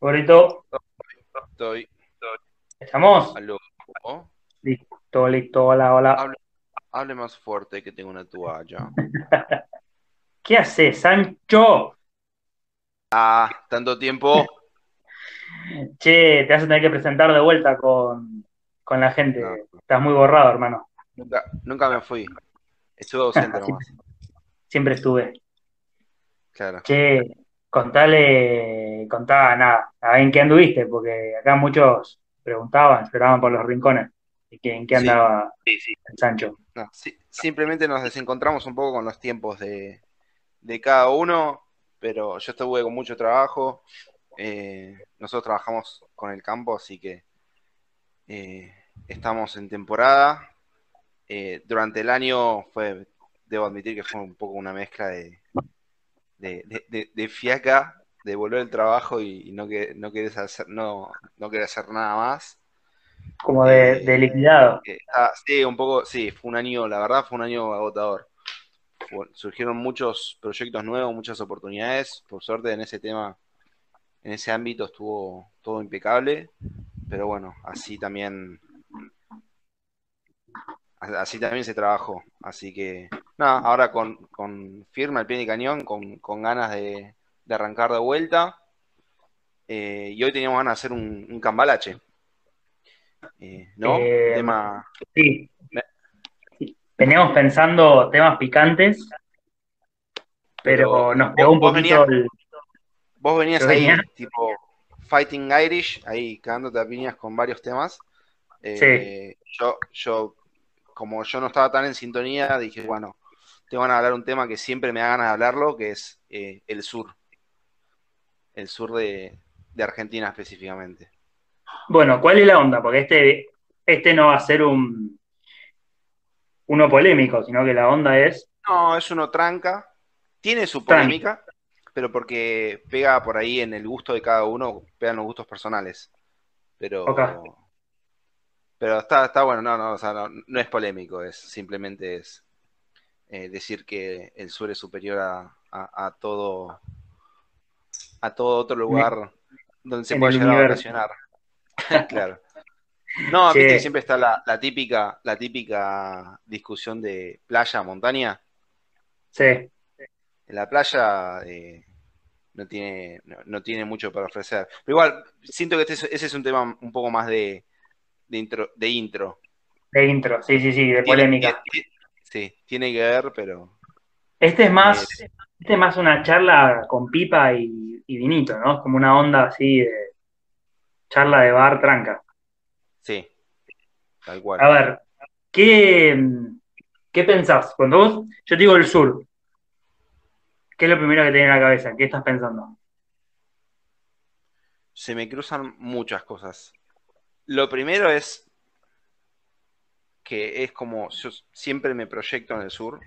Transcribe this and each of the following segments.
Gorito, Estoy. ¿estamos? Aló. Listo, listo, hola, hola. Hable, hable más fuerte que tengo una toalla. ¿Qué haces, Sancho? Ah, tanto tiempo. Che, te vas a tener que presentar de vuelta con, con la gente. No. Estás muy borrado, hermano. Nunca, nunca me fui. Estuve ausente nomás. Siempre estuve. Claro. Che, contale, contá nada, a ver en qué anduviste, porque acá muchos preguntaban, esperaban por los rincones. ¿Y que, en qué andaba Sí, sí. el Sancho? No, simplemente nos desencontramos un poco con los tiempos de, de cada uno, pero yo estuve con mucho trabajo. eh, nosotros trabajamos con el campo, así que eh, estamos en temporada. Eh, durante el año fue, debo admitir que fue un poco una mezcla de, de, de- de- fiaca, de volver al trabajo y, y no, que, no, querés hacer, no, no querer hacer nada más. Como de, Eh, de liquidado. Eh, ah, sí, un poco, sí, fue un año, la verdad fue un año agotador. Fue- surgieron muchos proyectos nuevos, muchas oportunidades. Por suerte en ese tema, en ese ámbito estuvo todo impecable. Pero bueno, así también, así también se trabajó. Así que, nada, ahora con, con firme al pie de cañón, con, con ganas de, de arrancar de vuelta. Eh, y hoy teníamos ganas de hacer un, un cambalache. Eh, ¿no? Eh, Tema. Sí. Sí. Veníamos pensando temas picantes, pero Pero nos pegó un poquito venías- el. Vos venías ahí, venía- tipo Fighting Irish, ahí cagándote a piñas con varios temas. Eh, Yo, yo, como yo no estaba tan en sintonía, dije, bueno, te van a hablar un tema que siempre me da ganas de hablarlo, que es eh, el sur. El sur de, de Argentina específicamente. Bueno, ¿cuál es la onda? Porque este, este no va a ser un uno polémico, sino que la onda es. No, es uno tranca, tiene su Tranca. polémica, pero porque pega por ahí en el gusto de cada uno, pegan los gustos personales. Pero, pero está, está bueno, no, no, o sea, no, no es polémico, es simplemente es eh, decir que el sur es superior a, a- a todo a todo otro lugar donde se el llegar a vacacionar. Claro. No, viste siempre está la, la típica, la típica discusión de playa, montaña. Sí, En la playa eh, no tiene, no, no tiene mucho para ofrecer. Pero igual, siento que este es- ese es un tema un poco más de, de intro, de intro. de intro, sí, sí, sí, de polémica. tiene- sí, tiene que ver, pero Este es más, Eh, este es más una charla con pipa y, y vinito, ¿no? Es como una onda así de charla de bar tranca. sí, tal cual. A ver, ¿qué, qué pensás? Cuando vos, yo te digo el sur, ¿qué es lo primero que te viene a la cabeza? ¿Qué estás pensando? Se me cruzan muchas cosas. Lo primero es que es como yo siempre me proyecto en el sur,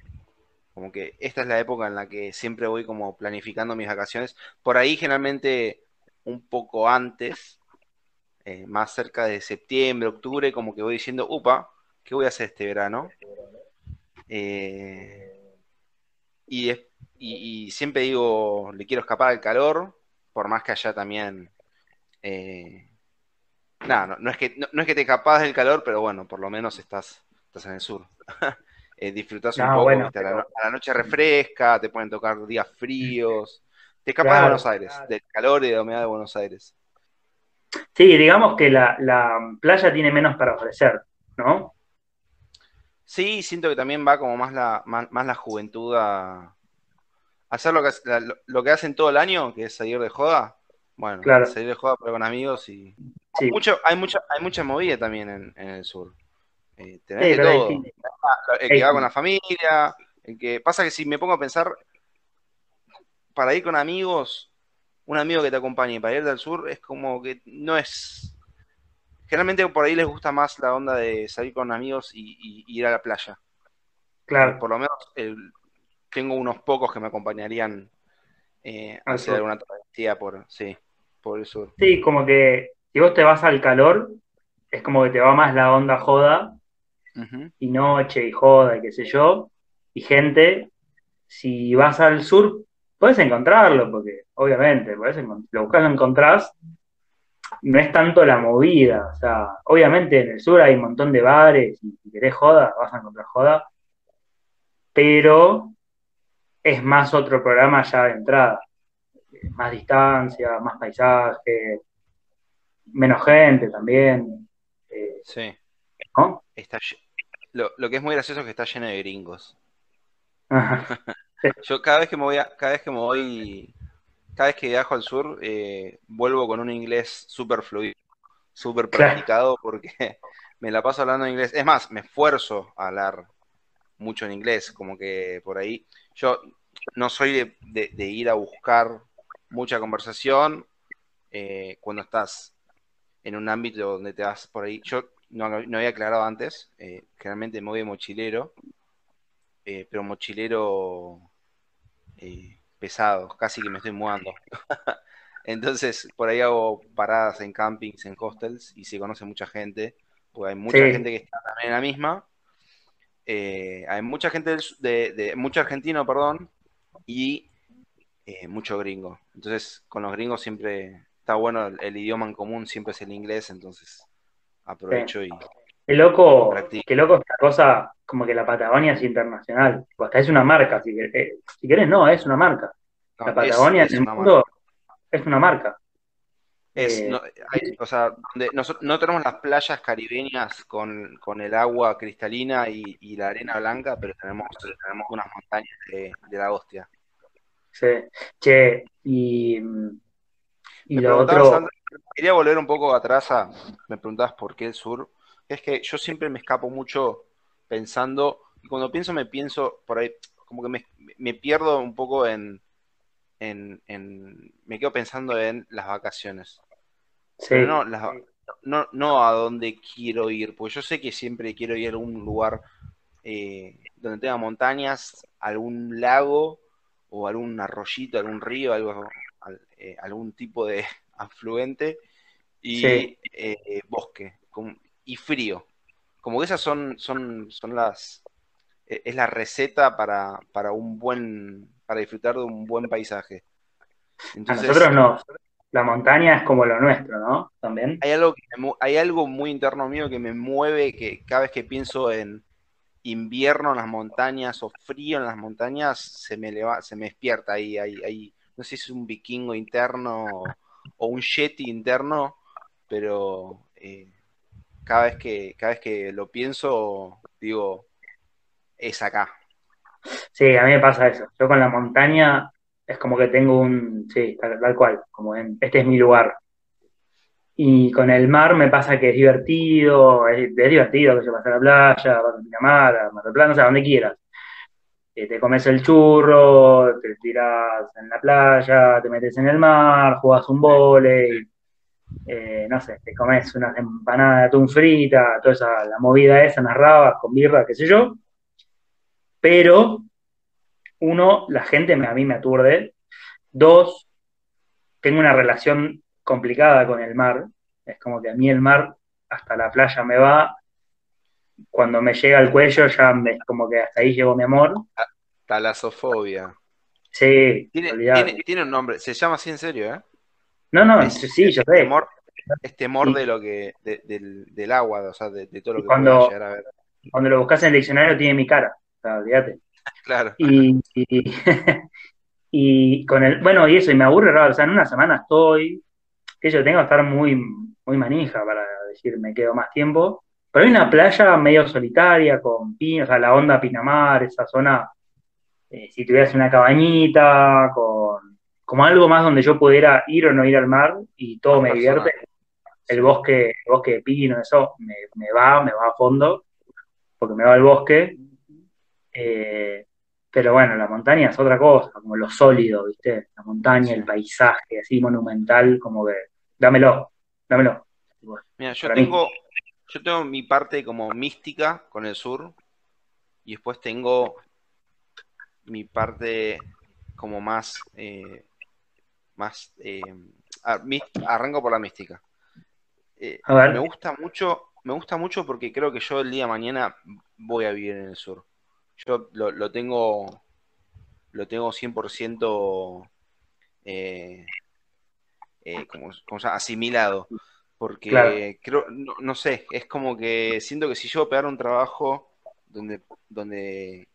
como que esta es la época en la que siempre voy como planificando mis vacaciones. Por ahí generalmente un poco antes, eh, más cerca de septiembre, octubre, como que voy diciendo, upa, ¿qué voy a hacer este verano? Eh, y, y siempre digo, le quiero escapar al calor, por más que allá también... eh, nada, no, no es que, no, no es que te escapas del calor, pero bueno, por lo menos estás, estás en el sur. Eh, disfrutás un Ah, poco, a, la, a noche refresca, te pueden tocar días fríos. Te escapas de. Buenos Aires, del calor y de la humedad de Buenos Aires. Sí, digamos que la, la playa tiene menos para ofrecer, ¿no? Sí, siento que también va como más la, más, más la juventud a, hacer lo que, lo que hacen todo el año, que es salir de joda. Bueno, Claro. salir de joda pero con amigos y... Sí, Mucho, hay, mucha, hay mucha movida también en, en el sur. Eh, tenés Sí, de todo. El que va con la familia, el que pasa que si me pongo a pensar, para ir con amigos, un amigo que te acompañe para ir del sur es como que no es. Generalmente por ahí les gusta más la onda de salir con amigos y, ir a la playa. claro. Por lo menos el- tengo unos pocos que me acompañarían eh, a Al hacer sur. alguna travesía por, sí, por el sur. Sí, como que si vos te vas al calor, es como que te va más la onda joda y noche y joda y qué sé yo, y gente, si vas al sur, puedes encontrarlo, porque obviamente, podés lo buscas, lo encontrás, no es tanto la movida. O sea, obviamente en el sur hay un montón de bares y si querés joda, vas a encontrar joda. Pero es más otro programa ya de entrada. Más distancia, más paisaje, menos gente también. Eh, Sí. ¿no? Está, lo, lo que es muy gracioso es que está lleno de gringos. Yo cada vez que me voy a- cada vez que me voy, cada vez que viajo al sur, eh, vuelvo con un inglés súper fluido, súper Claro. practicado, porque me la paso hablando en inglés. Es más, me esfuerzo a hablar mucho en inglés, como que por ahí. Yo no soy de, de- de ir a buscar mucha conversación eh, cuando estás en un ámbito donde te vas por ahí. Yo no, había aclarado antes, eh, generalmente me voy de mochilero, eh, pero mochilero pesado, casi que me estoy mudando. Entonces, por ahí hago paradas en campings, en hostels, y se conoce mucha gente, porque hay mucha Sí. gente que está también en la misma. Eh, hay mucha gente, del su- de, de- mucho argentino, perdón, y eh, mucho gringo. Entonces, con los gringos siempre está bueno, el, el idioma en común siempre es el inglés, entonces aprovecho y... Qué loco, qué loco esta cosa, como que la Patagonia es internacional. O hasta es una marca, si querés, eh, si querés, no, es una marca. no, La es- Patagonia es en el una mundo es una marca. Es, Eh, no, hay- o sea, donde noso- no tenemos las playas caribeñas con, con el agua cristalina y, y la arena blanca, pero tenemos, tenemos unas montañas de, de la hostia. Sí. Che, y, y Me lo otro, antes- quería volver un poco atrás a, me preguntabas por qué el sur. Es que yo siempre me escapo mucho pensando, y cuando pienso me pienso por ahí, como que me, me pierdo un poco en, en, en- me quedo pensando en las vacaciones. sí, Pero no, las- no, no a dónde quiero ir, porque yo sé que siempre quiero ir a algún lugar eh, donde tenga montañas, algún lago o algún arroyito, algún río, algo, al- eh, algún tipo de afluente y Sí. eh, bosque y frío. Como que esas son, son, son las, eh, es la receta para, para un buen, para disfrutar de un buen paisaje. a nosotros no. La montaña es como lo nuestro, ¿no? También. hay algo, que me hay algo muy interno mío que me mueve, que cada vez que pienso en invierno en las montañas o frío en las montañas, se me eleva- se me despierta ahí, ahí, ahí. No sé si es un vikingo interno o, un yeti interno, pero eh, cada vez que, cada vez que lo pienso, digo, es acá. Sí, a mí me pasa eso. Yo con la montaña es como que tengo un, sí, tal, tal cual, como en, este es mi lugar. Y con el mar me pasa que es divertido, es, divertido que yo vas a la playa, vas a Pinamar, a Mar del o sea, donde quieras. Eh, te comes el churro, te tiras en la playa, te metes en el mar, jugás un vóley, eh, no sé, te comes unas empanadas de atún frita, toda esa, la movida esa, unas rabas con birra, qué sé yo. Pero, uno, la gente a mí me aturde. Dos, tengo una relación complicada con el mar. Es como que a mí el mar hasta la playa me va. Cuando me llega al cuello ya me, como que hasta ahí llegó mi amor. Talasofobia. Sí, Tiene, tiene, tiene un nombre, se llama así en serio, ¿eh? No, no, Es- sí, yo sé. temor, es temor de lo que, de- del, del agua, o sea, de, de todo lo que cuando- llegar a ver. Cuando lo buscas en el diccionario tiene mi cara. O sea, olvídate. Claro. Y, y, y con el, bueno, y eso, y me aburre raro, o sea, en una semana estoy, que yo tengo que estar muy, muy manija para decir me quedo más tiempo, pero hay una playa medio solitaria con pinos, o sea, la onda Pinamar, esa zona, eh, si tuvieras una cabañita, con, como algo más donde yo pudiera ir o no ir al mar y todo me divierte, el bosque, el bosque de pino, eso me, me va, me va a fondo, porque me va al bosque. Eh, pero bueno, la montaña es otra cosa, como lo sólido, ¿viste? La montaña, Sí. el paisaje, así monumental, como que, dámelo, dámelo. Mira, yo Para mí. tengo, yo tengo mi parte como mística con el sur y después tengo mi parte como más, eh, más, eh, arranco por la mística. Eh, A ver. me gusta mucho, me gusta mucho porque creo que yo el día de mañana voy a vivir en el sur. Yo lo, lo tengo, lo tengo 100% eh, eh, como, asimilado. Porque creo, no, sé, es como que siento que si yo pegar un trabajo donde, donde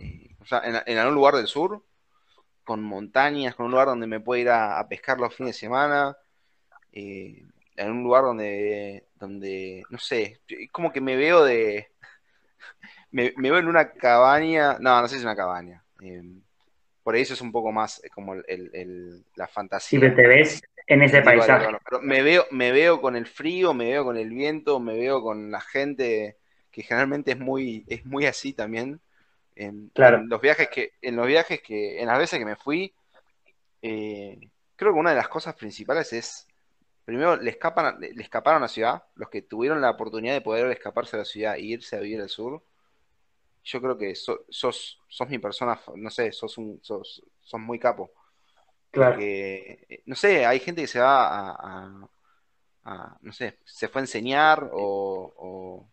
eh, o sea, en, algún lugar del sur, con montañas, con un lugar donde me pueda ir a, pescar los fines de semana, eh, en un lugar donde, donde, no sé, es como que me veo de, me, veo en una cabaña, no, no sé si es una cabaña, por eso es un poco más como el, la fantasía. Sí, te ves en ese paisaje. me veo, me veo con el frío, me veo con el viento, me veo con la gente que generalmente es muy, es muy así también. En, los viajes que, en los viajes que, en las veces que me fui, eh, creo que una de las cosas principales es, primero, le escapan, le escaparon a la ciudad, los que tuvieron la oportunidad de poder escaparse de la ciudad e irse a vivir al sur, yo creo que sos, sos, mi persona, no sé, sos, un, sos, muy capo. Claro. Eh, no sé, hay gente que se va a, no sé, se fue a enseñar o,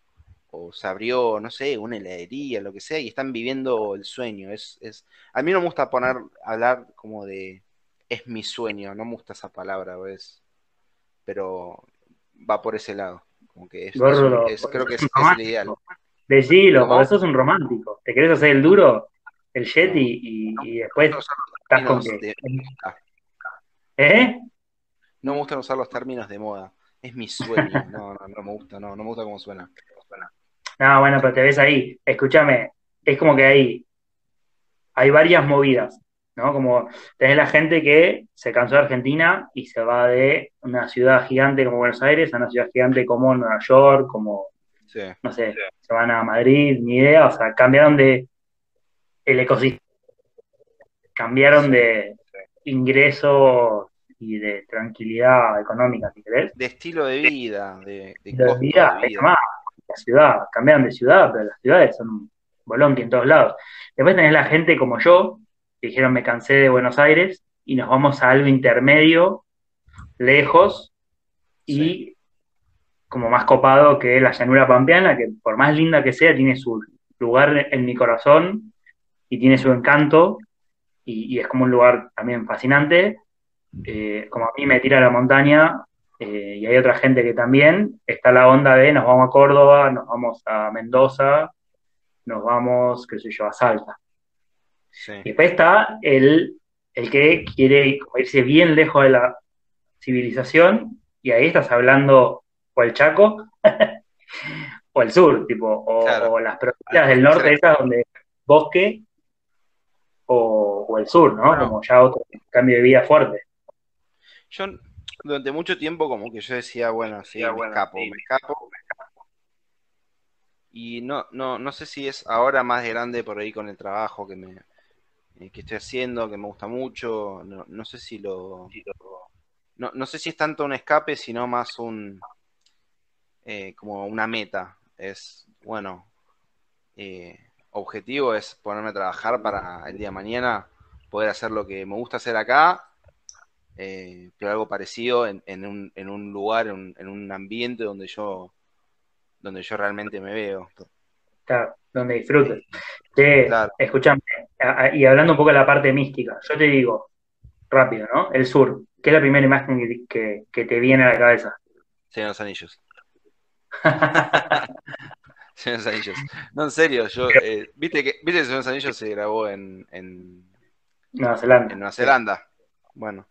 o, se abrió, no sé, una heladería, lo que sea, y están viviendo el sueño. Es, es, a mí no me gusta poner, hablar como de, es mi sueño, no me gusta esa palabra, ¿ves? Pero va por ese lado. Como que es, creo que es, es el ideal. Decilo, porque sos un romántico. ¿Te querés hacer el duro, el Yeti, y, después ¿Eh? No me gustan usar los términos de moda. Es mi sueño. No, no, no me gusta, no, no me gusta cómo suena. No, bueno, pero te ves ahí. Escúchame, es como que hay, hay varias movidas, ¿no? Como tenés la gente que se cansó de Argentina y se va de una ciudad gigante como Buenos Aires a una ciudad gigante como Nueva York, como no sé, se van a Madrid, ni idea, o sea, cambiaron de el ecosistema, cambiaron de ingresos y de tranquilidad económica, si querés. De estilo de vida, de, de, vida, Más, la ciudad, cambiaron de ciudad, pero las ciudades son un bolonqui en todos lados. Después tenés la gente como yo, que dijeron me cansé de Buenos Aires y nos vamos a algo intermedio, lejos, y como más copado que la llanura pampeana, que por más linda que sea, tiene su lugar en mi corazón y tiene su encanto, y, es como un lugar también fascinante. Eh, como a mí me tira la montaña, eh, y hay otra gente que también, está la onda de nos vamos a Córdoba, nos vamos a Mendoza, nos vamos, qué sé yo, a Salta. Y después está el, el que quiere irse bien lejos de la civilización, y ahí estás hablando o el Chaco, o el sur, tipo, o, las provincias del norte, esas donde bosque, o, el sur, ¿no? Como ya otro cambio de vida fuerte. Yo durante mucho tiempo como que yo decía, bueno, sí, me, escapo, me escapo, me escapo. Y no, no, no sé si es ahora más grande por ahí con el trabajo que me eh, que estoy haciendo, que me gusta mucho, no, no sé si lo, no, no sé si es tanto un escape, sino más un, eh, como una meta. Es, bueno, eh, objetivo es ponerme a trabajar para el día de mañana poder hacer lo que me gusta hacer acá, eh, pero algo parecido en, un, en un, lugar, en, un ambiente donde yo, donde yo realmente me veo. Claro, donde disfrutes. Escuchame, y hablando un poco de la parte mística, yo te digo, rápido, ¿no? El sur, ¿qué es la primera imagen que, que te viene a la cabeza? Señor los Anillos. Señor Anillos. No, en serio, yo. Eh, ¿viste, que, ¿Viste que Señor Anillos se grabó en, en, Nueva Zelanda? En Nueva Zelanda. Bueno.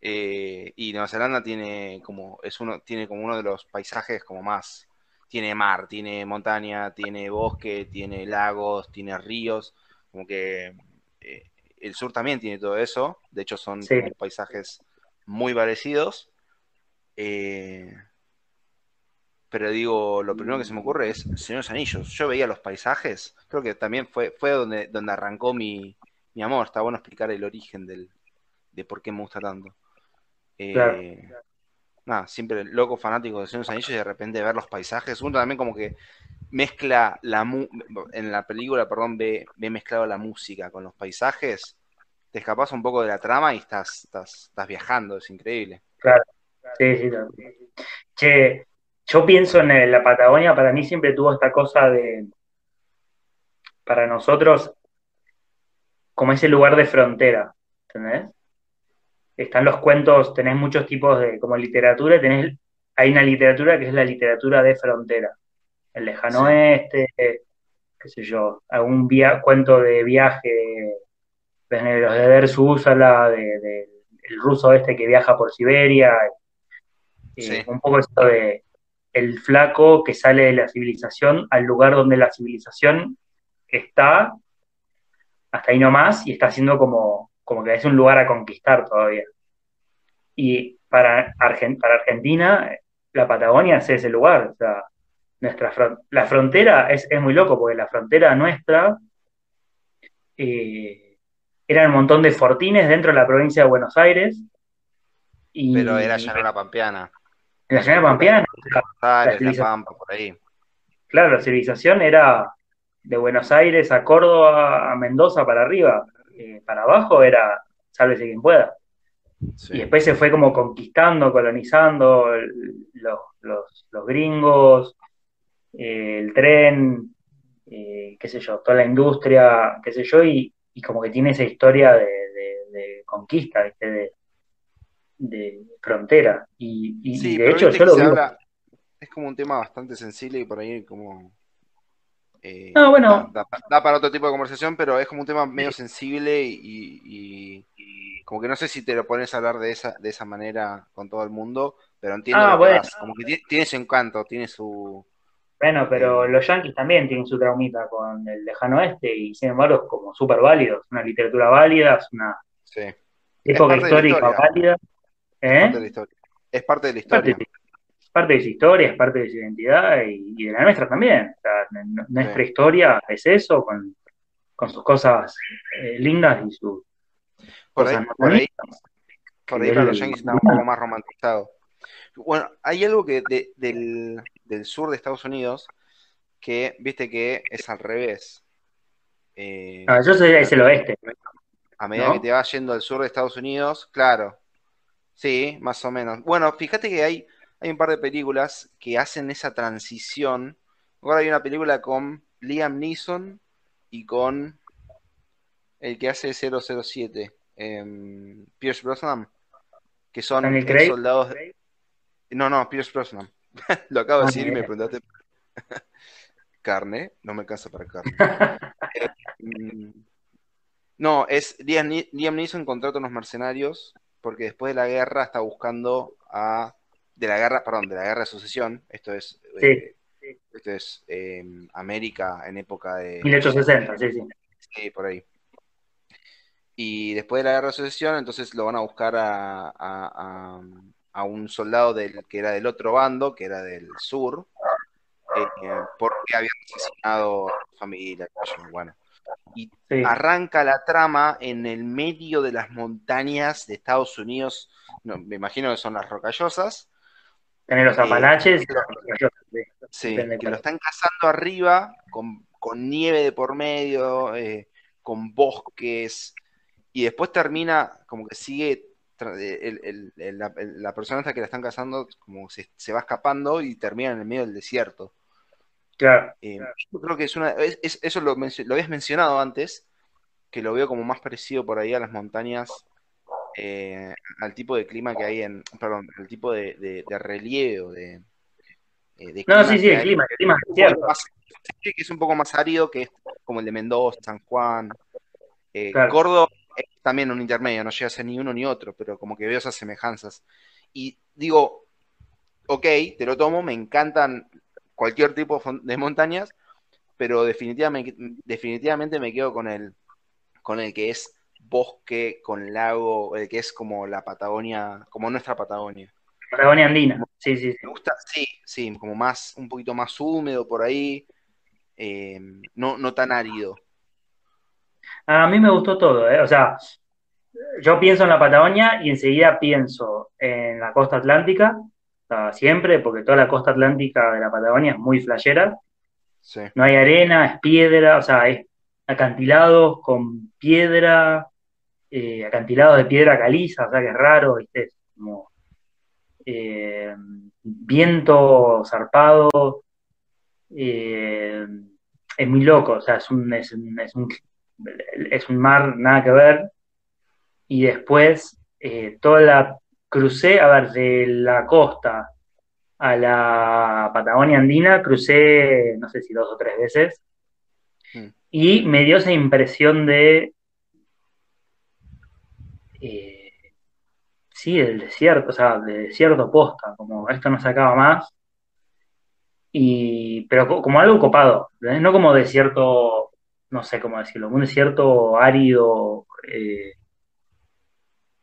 Eh, y Nueva Zelanda tiene como. Es uno, tiene como uno de los paisajes como más. Tiene mar, tiene montaña, tiene bosque, tiene lagos, tiene ríos. Como que. Eh, el sur también tiene todo eso. De hecho, son paisajes muy parecidos. Eh, pero digo, lo primero que se me ocurre es Señor Anillos. Yo veía los paisajes, creo que también fue, fue donde, donde arrancó mi, amor. Está bueno explicar el origen del, de por qué me gusta tanto. Eh, nada, siempre loco fanático de Señor Anillos y de repente ver los paisajes. Uno también como que mezcla la en la película, perdón, ve, ve mezclado la música con los paisajes. Te escapas un poco de la trama y estás, estás, estás viajando, es increíble. Claro, sí, sí. Che, yo pienso en la Patagonia, para mí siempre tuvo esta cosa de, para nosotros, como ese lugar de frontera, ¿entendés? están los cuentos, tenés muchos tipos de, como literatura, tenés, hay una literatura que es la literatura de frontera, el lejano oeste, qué sé yo, algún cuento de viaje, de los de Dersúsala, de, de, el ruso este que viaja por Siberia, un poco esto de el flaco que sale de la civilización al lugar donde la civilización está, hasta ahí nomás, y está haciendo como, como que es un lugar a conquistar todavía. Y para, para Argentina, la Patagonia es ese lugar. O sea, nuestra la frontera es, muy loco, porque la frontera nuestra eh, eran un montón de fortines dentro de la provincia de Buenos Aires. Y, Pero era llanura pampeana. En la pampeana. la, Pampa, por ahí. Claro, la civilización era de Buenos Aires a Córdoba, a Mendoza para arriba. Eh, para abajo era sálvese quien pueda. Y después se fue como conquistando, colonizando los, gringos, eh, el tren, eh, qué sé yo, toda la industria, qué sé yo, y, como que tiene esa historia de, conquista, De, frontera. Y, de hecho yo lo veo. Es como un tema bastante sensible y por ahí como eh, no, bueno. Da, para otro tipo de conversación, pero es como un tema medio sensible y, como que no sé si te lo pones a hablar de esa, de esa manera con todo el mundo, pero entiendo ah, que como que tiene, su encanto, tiene su... Bueno, pero eh, los yankees también tienen su traumita con el lejano oeste y sin embargo es como súper válido, es una literatura válida, es una época histórica válida. ¿Eh? Es parte de la historia parte de su historia, es parte de su identidad y, de la nuestra también. nuestra historia es eso, con, sus cosas eh, lindas y sus por ahí, por ahí, por ahí para los yankees está un poco más romantizado. Bueno, hay algo que del, sur de Estados Unidos que, viste que es al revés. Eh, ah, yo sé, es el oeste. A medida que te vas yendo al sur de Estados Unidos, claro. Sí, más o menos. Bueno, fíjate que hay hay un par de películas que hacen esa transición. Ahora hay una película con Liam Neeson y con el que hace 007, eh, Pierce Brosnan, que son soldados. No, no, Pierce Brosnan. Lo acabo de ah, decir y me preguntaste. carne, no me alcanza para carne. Eh, no, es Liam, Liam Neeson contrata a unos mercenarios porque después de la guerra está buscando a de la guerra, perdón, de la guerra de sucesión, esto es, eh, esto es em, América en época de... 1860, sí, sí. Sí, por ahí. Y después de la guerra de sucesión, entonces lo van a buscar a, a, un soldado del, que era del otro bando, que era del sur, eh, porque había asesinado a su familia. Bueno. Y arranca la trama en el medio de las montañas de Estados Unidos, me imagino que son las rocallosas, en los Apalaches. sí, que lo están cazando arriba, con, nieve de por medio, eh, con bosques, y después termina como que sigue. la, persona hasta que la están cazando como se, se, va escapando y termina en el medio del desierto. Claro. Eh, yo creo que es una. eso lo, lo habías mencionado antes, que lo veo como más parecido por ahí a las montañas eh, al tipo de clima que hay en, perdón, el tipo de, de, relieve de, eh, de No, sí, sí, el clima, el clima es cierto. que es un poco más árido que es como el de Mendoza, San Juan. Eh, Córdoba es también un intermedio, no llega a ser ni uno ni otro, pero como que veo esas semejanzas. Y digo, ok, te lo tomo, me encantan cualquier tipo de montañas, pero definitivamente, definitivamente me quedo con el, con el que es bosque con lago, eh, que es como la Patagonia, como nuestra Patagonia. Patagonia andina, sí, sí. Me gusta, sí, sí, como más, un poquito más húmedo por ahí, eh, no, no tan árido. A mí me gustó todo, ¿eh? o sea, yo pienso en la Patagonia y enseguida pienso en la costa atlántica, siempre, porque toda la costa atlántica de la Patagonia es muy flayera. No hay arena, es piedra, o sea, es acantilados con piedra, eh, acantilados de piedra caliza, o sea que es raro, ¿viste? como eh, viento zarpado, eh, es muy loco, o sea, es un, es, un, es, un, mar nada que ver, y después toda la crucé, a ver, de la costa a la Patagonia Andina, crucé, no sé si dos o tres veces, Mm. y me dio esa impresión de, eh, sí, del desierto, o sea, de desierto posta, como esto no se acaba más, y, pero co- como algo copado. No como desierto, no sé cómo decirlo, un desierto árido, eh,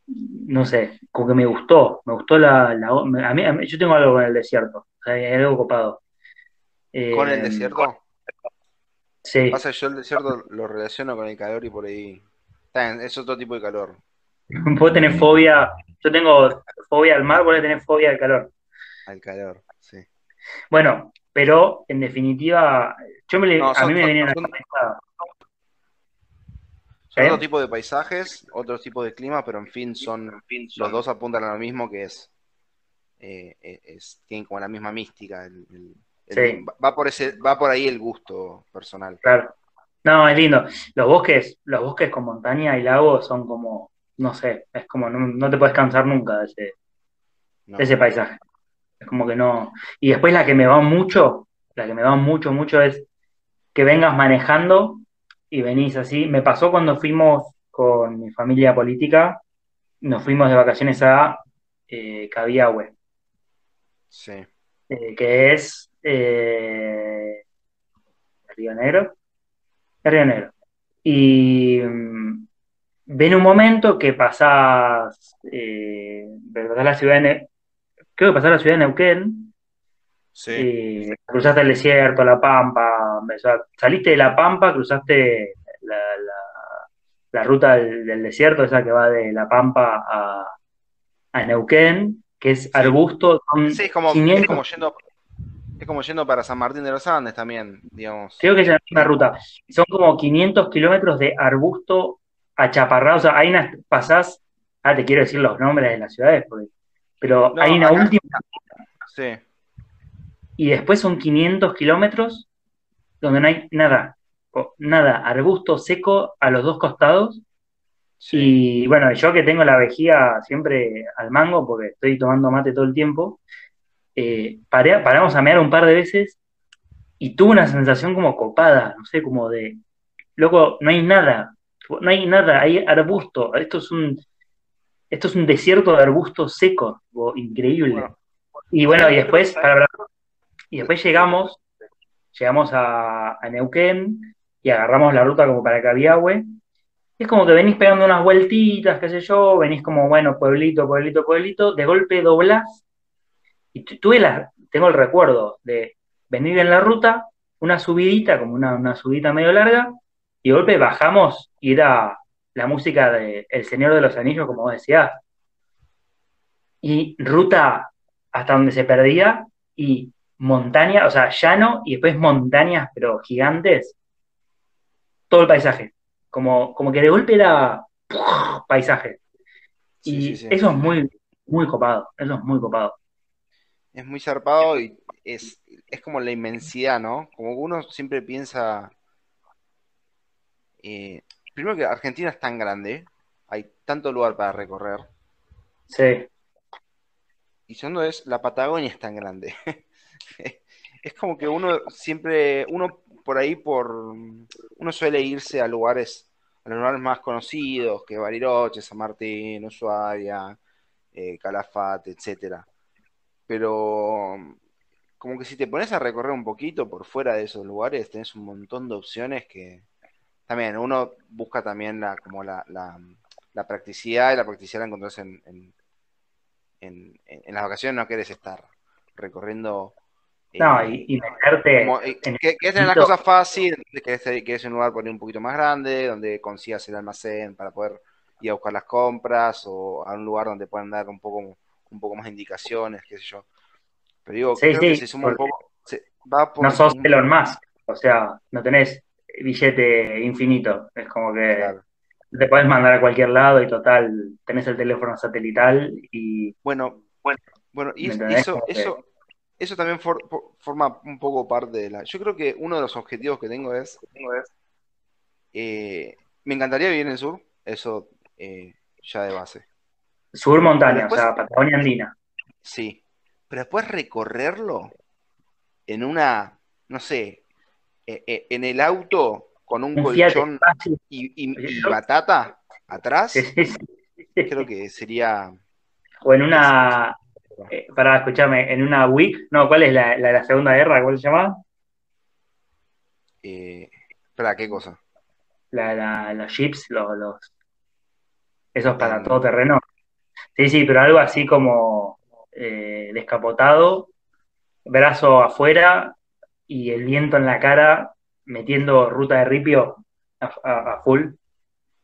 no sé, como que me gustó, me gustó la, la- a mí, a mí- yo tengo algo con el desierto, o sea, hay algo copado. Con el Eh, desierto, sí, pasa yo el desierto lo relaciono con el calor y por ahí. Es otro tipo de calor. vos tenés fobia, yo tengo fobia al mar, le tenés fobia al calor. Al calor, sí. Bueno, pero en definitiva, yo me No, a son- mí me son- una son- cabeza, Son ¿Eh? otro tipo de paisajes, otro tipo de clima, pero en fin, son los dos apuntan a lo mismo que es, eh, eh, es tienen como la misma mística. el- el- el- Sí. va por ese, va por ahí el gusto personal. claro. No, es lindo. Los bosques, los bosques con montaña y lagos son como, no sé, es como, no, no te puedes cansar nunca de ese, ¿no? de ese paisaje. Es como que no. Y después la que me va mucho, la que me va mucho, mucho es que vengas manejando y venís así. Me pasó cuando fuimos con mi familia política, nos fuimos de vacaciones a eh, Cabiahue, Sí. eh, que es eh, Río Negro. Río Negro. Y mm, ven un momento que pasás, eh, pasás la ciudad de Ne- creo que pasás la ciudad de Neuquén, Sí. cruzaste el desierto, la Pampa, o sea, saliste de la Pampa, cruzaste la, la- la ruta del, del desierto, esa que va de la Pampa a, a Neuquén, que es arbusto, son Sí, es como, es 500 como yendo, es como yendo para San Martín de los Andes también, digamos. Creo que es la misma ruta. Son como 500 kilómetros de arbusto achaparrado. O sea, hay unas, pasás, ah, te quiero decir los nombres de las ciudades, porque- pero No, hay una acá- última Sí. y después son 500 kilómetros donde no hay nada, nada, arbusto seco a los dos costados. Sí. Y bueno, yo que tengo la vejiga siempre al mango, porque estoy tomando mate todo el tiempo, eh, paré- paramos a mear un par de veces y tuve una sensación como copada, no sé, como de, loco, no hay nada, no hay nada, hay arbusto, esto es un, esto es un desierto de arbustos secos, increíble. Bueno, y bueno, y después, para y después llegamos, llegamos a, a Neuquén y agarramos la ruta como para Cabiahue. Es como que venís pegando unas vueltitas, qué sé yo, venís como, bueno, pueblito, pueblito, pueblito, de golpe doblás. Y tu- tuve la, tengo el recuerdo de venir en la ruta, una subidita, como una, una subidita medio larga, y de golpe bajamos y era la música de El Señor de los Anillos, como vos decías. Y ruta hasta donde se perdía y montaña, o sea, llano y después montañas, pero gigantes. Todo el paisaje. Como, como que de golpe era paisaje. Sí, Y sí, sí. eso es muy, muy copado. Eso es muy copado. Es muy zarpado y es, es como la inmensidad, ¿no? Como uno siempre piensa. eh, primero que Argentina es tan grande, hay tanto lugar para recorrer. Sí. Y segundo es, la Patagonia es tan grande. Es como que uno siempre, uno por ahí por, uno suele irse a lugares, a los lugares más conocidos, que Bariloche, San Martín, Ushuaia, eh, Calafate, etcétera. Pero como que si te pones a recorrer un poquito por fuera de esos lugares, tenés un montón de opciones que también uno busca también la, como la, la, practicidad y la practicidad la encontrás en, en, en, en las vacaciones, no querés estar recorriendo. No, eh, y, y meterte como, eh, en que, que es poquito- cosas fáciles, que es, que es un lugar por ahí un poquito más grande, donde consigas el almacén para poder ir a buscar las compras, o a un lugar donde puedan dar un poco, un poco más de indicaciones, qué sé yo. Pero digo, Sí, creo sí, que se suma un poco, se- va por no sos un- Elon Musk. O sea, no tenés billete infinito. Es como que claro. te puedes mandar a cualquier lado y total, tenés el teléfono satelital y Bueno, bueno, bueno, y eso, eso también for- for- forma un poco parte de la. Yo creo que uno de los objetivos que tengo es, eh, me encantaría vivir en el sur, eso eh, ya de base. Sur montaña, después- o sea, Patagonia andina. Sí. Pero después recorrerlo en una, no sé, e- e- en el auto con un, colchón y, y- batata atrás, creo que sería. O en una, eh, para escucharme, en una WIC, no, ¿cuál es la, la de la Segunda Guerra? ¿Cuál se llama? Eh, espera, ¿qué cosa? La, la- los jeeps, los, los- esos para En- todo terreno. Sí, sí, pero algo así como eh, descapotado, brazo afuera y el viento en la cara, metiendo ruta de ripio a, a- a full.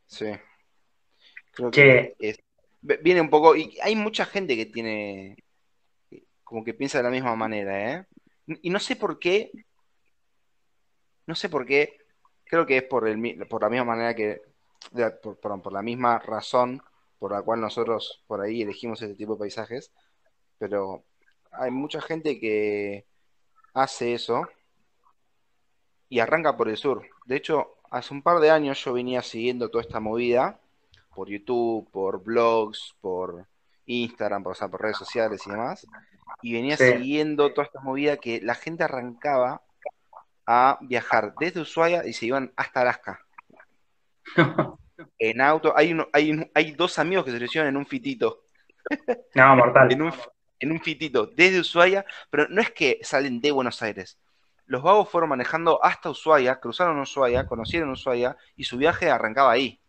Sí. Creo Che. que es- viene un poco. Y hay mucha gente que tiene. Como que piensa de la misma manera, ¿eh? Y no sé por qué. No sé por qué. Creo que es por, el, por la misma manera que. por, perdón, por la misma razón por la cual nosotros por ahí elegimos este tipo de paisajes. Pero hay mucha gente que hace eso y arranca por el sur. De hecho, hace un par de años yo venía siguiendo toda esta movida por YouTube, por blogs, por Instagram, por, o sea, por redes sociales y demás. Y venía Sí. siguiendo toda esta movida que la gente arrancaba a viajar desde Ushuaia y se iban hasta Alaska. En auto, hay, uno, hay, un- hay dos amigos que se lesionan en un fitito, No, mortal. en un, en un fitito, desde Ushuaia, pero no es que salen de Buenos Aires. Los vagos fueron manejando hasta Ushuaia, cruzaron Ushuaia, conocieron Ushuaia y su viaje arrancaba ahí,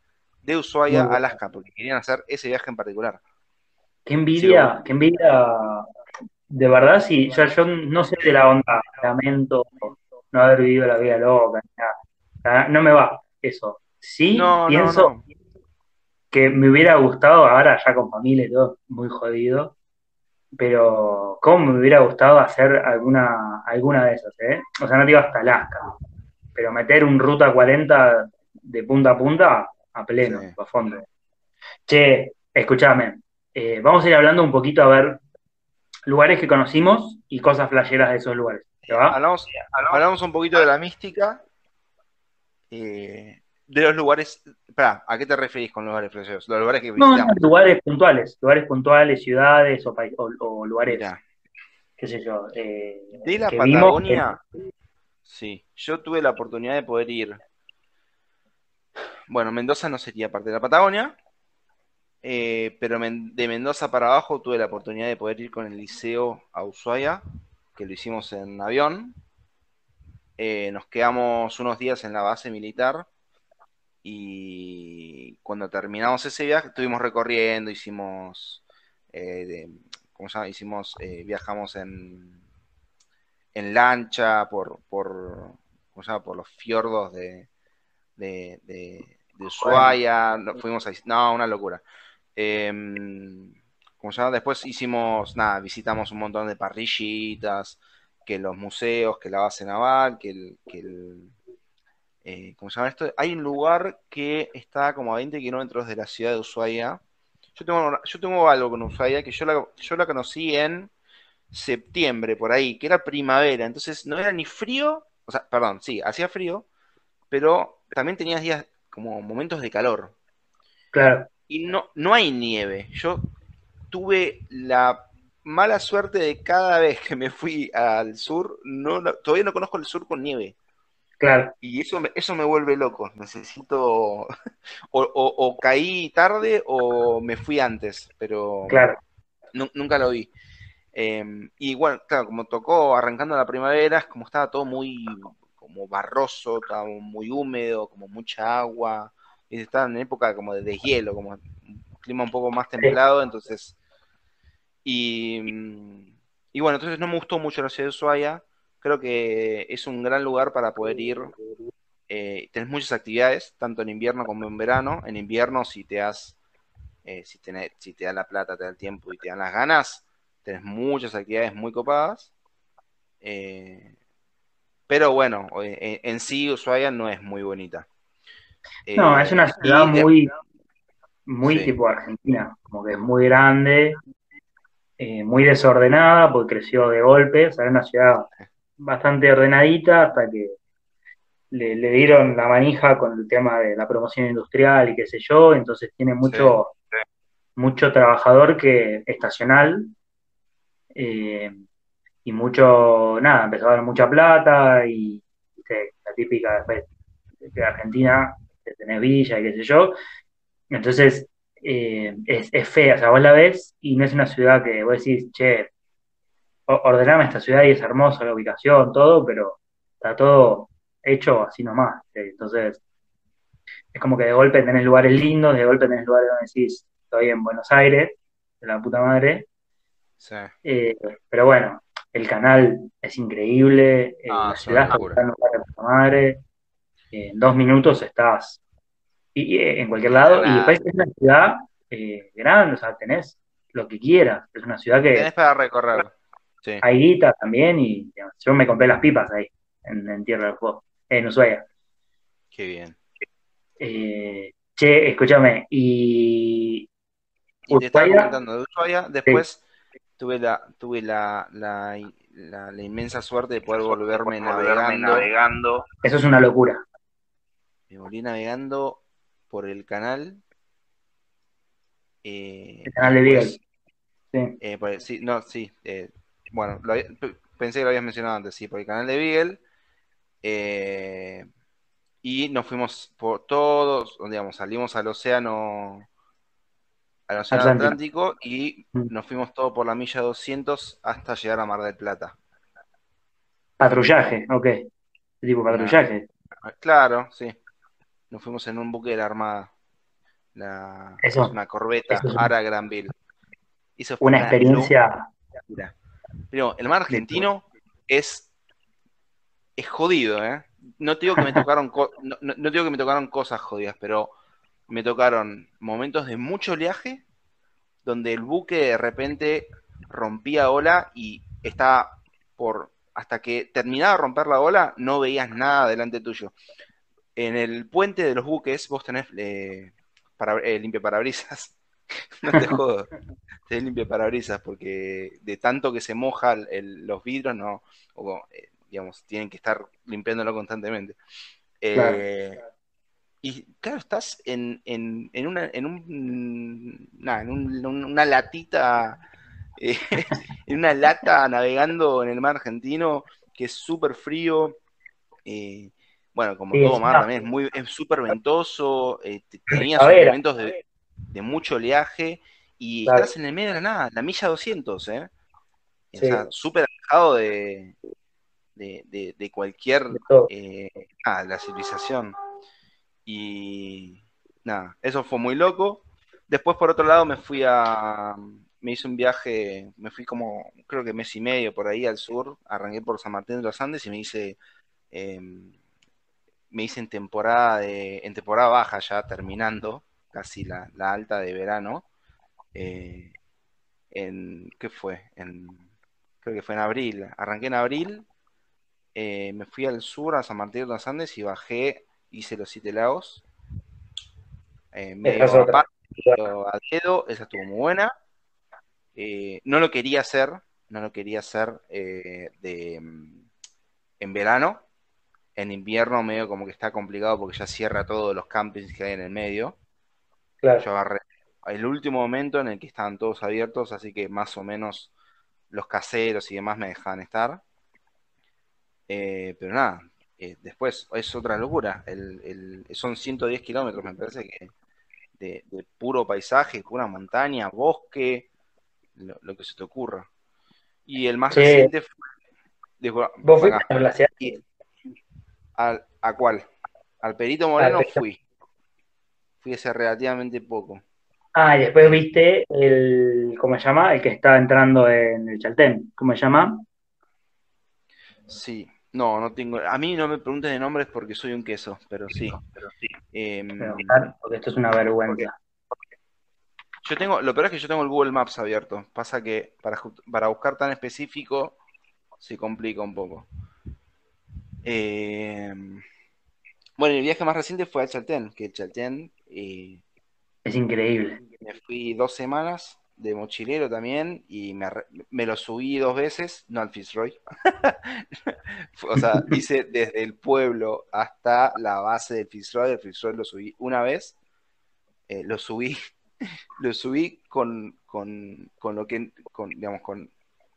de Ushuaia a Alaska, porque querían hacer ese viaje en particular. Qué envidia, qué envidia. De verdad, sí, yo, yo no sé de la onda, lamento no haber vivido la vida loca, nada. No me va eso. Sí, No, no, pienso no. que me hubiera gustado, ahora ya con familia y todo, muy jodido, pero cómo me hubiera gustado hacer alguna, alguna de esas, ¿eh? O sea, no te iba hasta Alaska, pero meter un ruta 40 de punta a punta a pleno, Sí. a fondo. Che, escúchame, eh, vamos a ir hablando un poquito a ver lugares que conocimos y cosas flasheras de esos lugares. ¿Te va? Hablamos, hablamos un poquito de la mística, eh, de los lugares. Espera, ¿a qué te referís con lugares flasheros? Los lugares que No, no, visitamos. lugares puntuales, lugares puntuales, ciudades o, pai- o- o lugares, Mirá, qué sé yo, eh, de la vimos Patagonia, sí, yo tuve la oportunidad de poder ir. Bueno, Mendoza no sería parte de la Patagonia, eh, pero de Mendoza para abajo tuve la oportunidad de poder ir con el liceo a Ushuaia, que lo hicimos en avión. Eh, nos quedamos unos días en la base militar y cuando terminamos ese viaje estuvimos recorriendo, hicimos, eh, de- ¿cómo se llama? Hicimos, eh, viajamos en, en lancha por, por, ¿cómo se llama? por los fiordos de, de Ushuaia, no, fuimos a, no, una locura. ¿cómo se llama? Después hicimos, nada, visitamos un montón de parrillitas, que los museos, que la base naval, que el, que el eh, ¿cómo se llama esto? Hay un lugar que está como a 20 kilómetros de la ciudad de Ushuaia. Yo tengo, yo tengo algo con Ushuaia que yo la, yo la conocí en septiembre, por ahí, que era primavera, entonces no era ni frío, o sea, perdón, sí, hacía frío, pero también tenías días como momentos de calor. Claro, Y no, no hay nieve. Yo tuve la mala suerte de cada vez que me fui al sur, no, todavía no conozco el sur con nieve. claro, Y eso me, eso me vuelve loco. Necesito. O, o- o caí tarde o me fui antes, pero claro. nu- nunca lo vi. Eh, y bueno, claro, como tocó arrancando la primavera, como estaba todo muy como barroso, estaba muy húmedo, como mucha agua. Y estaba en época como de deshielo, como un clima un poco más templado, entonces. Y, mm, y bueno, entonces no me gustó mucho la ciudad de Ushuaia. Creo que es un gran lugar para poder ir. Eh, tenés muchas actividades, tanto en invierno como en verano. En invierno, si te das, eh, si, tenés- si te da la plata, te da el tiempo y te dan las ganas, tenés muchas actividades muy copadas. Eh, pero bueno, en, en sí Ushuaia no es muy bonita. No, Eh, es una ciudad de- muy, muy Sí. tipo Argentina, como que es muy grande, eh, muy desordenada, porque creció de golpe, o sea, era una ciudad bastante ordenadita hasta que le, le dieron la manija con el tema de la promoción industrial y qué sé yo, entonces tiene mucho, mucho trabajador que estacional eh, y mucho, nada, empezó a dar mucha plata y la típica después de Argentina, de tenés villa y qué sé yo. Entonces, eh, es, es, fea, o sea, vos la ves y no es una ciudad que vos decís, che, ordename esta ciudad y es hermosa la ubicación, todo, pero está todo hecho así nomás. Entonces, es como que de golpe tenés lugares lindos, de golpe tenés lugares donde decís, estoy en Buenos Aires, de la puta madre. Sí. Eh, pero bueno, el canal es increíble, eh, ah, la ciudad está de puta madre. en dos minutos estás y, en cualquier lado. Y después es una ciudad eh, grande, o sea, tenés lo que quieras. Es una ciudad que. Tenés para recorrer. Sí. Hay guita también y yo me compré las pipas ahí, en, Tierra del Fuego, en Ushuaia. Qué bien. Eh, che, escúchame, y. Y te estaba comentando de Ushuaia, después tuve la, tuve la, la, la, inmensa suerte de poder volverme, navegando. navegando. Eso es una locura. Me volví navegando por el canal. Eh, el canal de Beagle. Sí. Eh, sí, no, sí. Eh, bueno, pensé que lo habías mencionado antes, sí, por el canal de Beagle. Eh, y nos fuimos por todos, digamos, salimos al océano, al océano Atlántico, y mm. nos fuimos todo por la milla 200 hasta llegar a Mar del Plata. Patrullaje, ok. Tipo patrullaje. Claro, sí. Nos fuimos en un buque de la Armada. La, es una corbeta, Ara Granville. Hizo una, experiencia. Pero el mar argentino es, es jodido, ¿eh? No te digo que me tocaron no, digo que me tocaron cosas jodidas, pero me tocaron momentos de mucho oleaje donde el buque de repente rompía ola y estaba por hasta que terminaba de romper la ola no veías nada delante tuyo. En el puente de los buques vos tenés eh, para, eh, limpia parabrisas. no te jodo se limpia parabrisas porque de tanto que se moja los vidrios, no, eh, digamos, tienen que estar limpiándolo constantemente. Eh, y claro, estás en, en, en, una, en, un, en una latita, eh, en una lata navegando en el mar argentino que es súper frío. bueno, como todo mar también es muy es súper ventoso, tenía momentos de, de mucho oleaje y estás en el medio de la nada, la milla 200, ¿eh? O sea, súper alejado de, de, de, cualquier eh, ah, la civilización. Y nada, eso fue muy loco. Después, por otro lado, me fui a. Me hice un viaje, me fui como, creo que mes y medio por ahí al sur. Arranqué por San Martín de los Andes y me hice. Em, me hice en temporada de, en temporada baja ya terminando casi la, la alta de verano eh, en, ¿qué fue? En, creo que fue en abril. Arranqué en abril, eh, me fui al sur, a San Martín de los Andes y bajé, hice los siete lagos. Eh, medio a, dedo, esa estuvo muy buena. no lo quería hacer, no lo quería hacer de, en verano. En invierno medio como que está complicado porque ya cierra todos los campings que hay en el medio. Claro. Yo agarré el último momento en el que estaban todos abiertos, así que más o menos los caseros y demás me dejaban estar. Eh, pero nada, eh, después es otra locura. El, son 110 kilómetros, me parece que de, puro paisaje, pura montaña, bosque, lo, que se te ocurra. Y el más reciente fue. ¿Vos fuiste a ¿A cuál? Al Perito Moreno fui. Fui hace relativamente poco. Ah, y después viste el, ¿cómo se llama? El que está entrando en el Chaltén. ¿Cómo se llama? Sí, no, no tengo. A mí no me pregunten de nombres porque soy un queso, pero sí. Pero sí. Em, porque esto es una vergüenza. Yo tengo, lo peor es que yo tengo el Google Maps abierto. Pasa que para, para buscar tan específico se complica un poco. Em, bueno, el viaje más reciente fue al Chaltén, que Chaltén eh, es increíble. Me fui dos semanas de mochilero también y me, lo subí dos veces, no al Fitzroy. o sea, hice desde el pueblo hasta la base del Fitzroy. El Fitzroy lo subí una vez, eh, lo subí lo subí con, con, con lo que, con, digamos, con,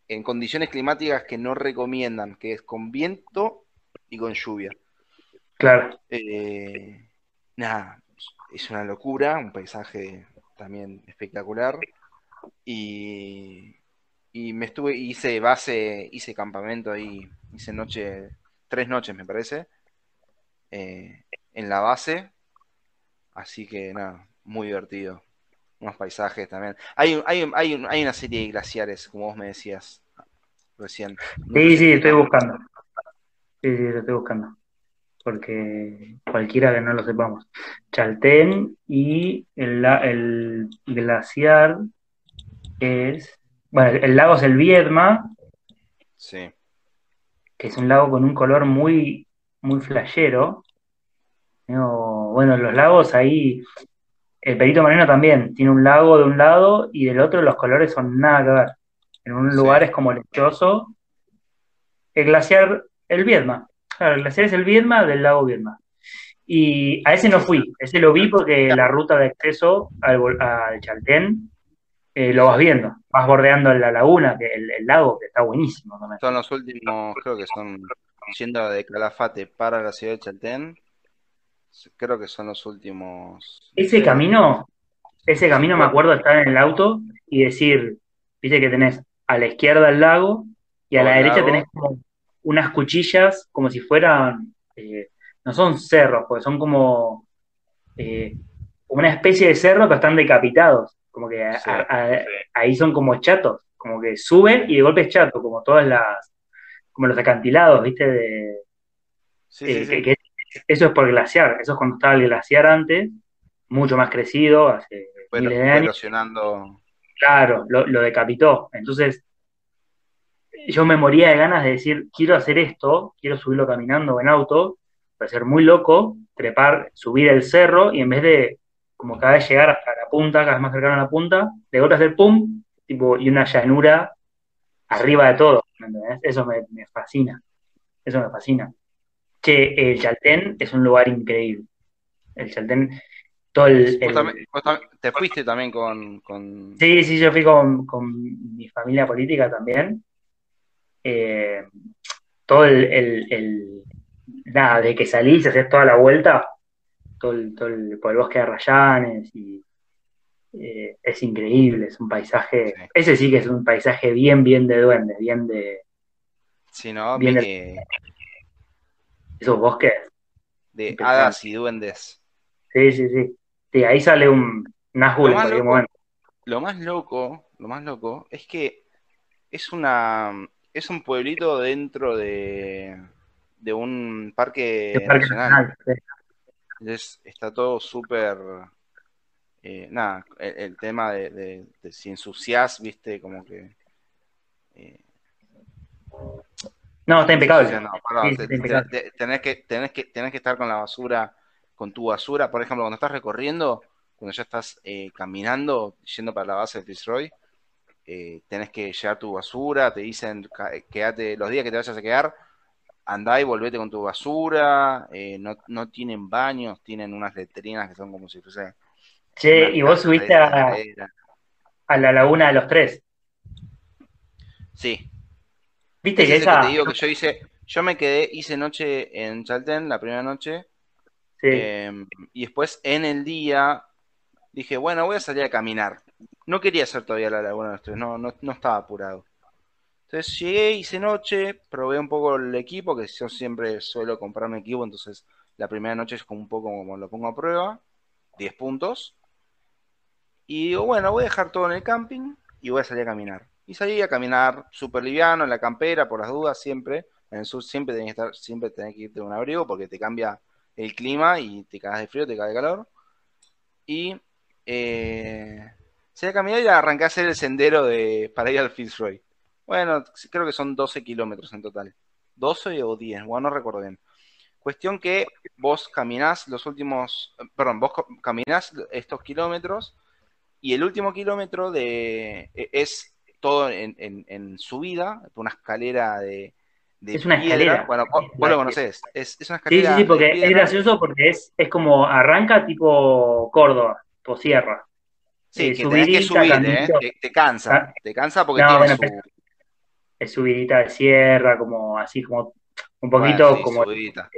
en condiciones climáticas que no recomiendan, que es con viento y con lluvia. Claro. Eh, nada, es una locura, un paisaje también espectacular. Y, y me estuve, hice base, hice campamento ahí, hice noche, tres noches me parece, eh, en la base. Así que nada, muy divertido. Unos paisajes también. Hay, hay, hay, hay una serie de glaciares, como vos me decías recién. sí, sí, estoy buscando. Sí, sí, lo estoy buscando. Porque cualquiera que no lo sepamos. Chaltén y el, el glaciar es. Bueno, el lago es el Viedma. Sí. Que es un lago con un color muy, muy flashero. Bueno, los lagos ahí. El Perito Moreno también tiene un lago de un lado y del otro los colores son nada que ver. En un lugar es como lechoso. El glaciar, el Viedma. Claro, el glaciar es el Viedma del lago Viedma. Y a ese no fui, ese lo vi porque la ruta de acceso al, al Chaltén eh, lo vas viendo, vas bordeando la laguna, que el, lago, que está buenísimo. Son los últimos, creo que son, yendo de Calafate para la ciudad de Chaltén, creo que son los últimos. Ese camino, ese camino me acuerdo estar en el auto y decir, dice que tenés a la izquierda el lago y a la derecha tenés como unas cuchillas como si fueran, eh, no son cerros, porque son como eh, una especie de cerro que están decapitados, como que ahí son como chatos, como que suben y de golpe es chato, como todas las, como los acantilados, ¿viste? De, eh, eso es por glaciar, eso es cuando estaba el glaciar antes, mucho más crecido, hace miles de años. erosionando Claro, lo, decapitó. Entonces, yo me moría de ganas de decir, quiero hacer esto, quiero subirlo caminando o en auto, para ser muy loco, trepar, subir el cerro y en vez de como cada vez llegar hasta la punta, cada vez más cercano a la punta, de golpe hacer pum, tipo, y una llanura arriba de todo. Eso me, me, fascina. Eso me fascina. Che, el Chaltén es un lugar increíble. El Chaltén te fuiste también con, Sí, sí, yo fui con, mi familia política también. Eh, todo el, Nada, de que salís, haces toda la vuelta, todo el, todo el, por el bosque de Rayanes, y eh, es increíble, es un paisaje. Ese sí que es un paisaje bien, bien de duende, bien de. Sí, ¿no? Bien Esos bosques. De hadas y duendes. Sí, sí, sí. Sí, ahí sale un Nazgûl en cualquier momento. Lo más loco, lo más loco es que es una es un pueblito dentro de, de un parque, nacional. Está todo súper eh, nada, el, tema de, si ensucias, viste, como que eh, no, está impecable. tenés, que, tenés, que, tenés que estar con la basura con tu basura, por ejemplo, cuando estás recorriendo, cuando ya estás eh, caminando, yendo para la base de Fitzroy, eh, tenés que llevar tu basura, te dicen, quédate, los días que te vayas a quedar, andá y volvete con tu basura, eh, no, tienen baños, tienen unas letrinas que son como si fuese... Che, y vos subiste a, a, la laguna de los tres. Sí. Viste que esa... te digo que yo hice, yo me quedé, hice noche en Chalten, la primera noche, Em, y después en el día dije, bueno, voy a salir a caminar. No quería hacer todavía la Laguna de los Tres, no, no, estaba apurado. Entonces llegué, hice noche, probé un poco el equipo, que yo siempre suelo comprar un equipo, entonces la primera noche es como un poco como lo pongo a prueba, 10 puntos. Y digo, bueno, voy a dejar todo en el camping y voy a salir a caminar. Y salí a caminar súper liviano en la campera, por las dudas, siempre. En el sur siempre tenés que estar, siempre tenés que irte un abrigo porque te cambia el clima y te cagas de frío, te cagas de calor. Y eh, se a caminar y arranqué a hacer el sendero de, para ir al Fitzroy. Bueno, creo que son 12 kilómetros en total. 12 o 10, bueno, no recuerdo bien. Cuestión que vos caminás los últimos, perdón, vos caminás estos kilómetros y el último kilómetro de, e, es todo en, en, en subida, una escalera de es una escalera. Bueno, vos, lo conocés. Es, una escalera. Sí, sí, sí, porque es gracioso porque es, es como arranca tipo Córdoba, o sierra. Sí, eh, que tenés que subir, ¿eh? Te, te cansa. Ah. Te cansa porque No, tiene bueno, su. Es subidita de sierra, como así, como un Bueno, poquito sí, como. subidita.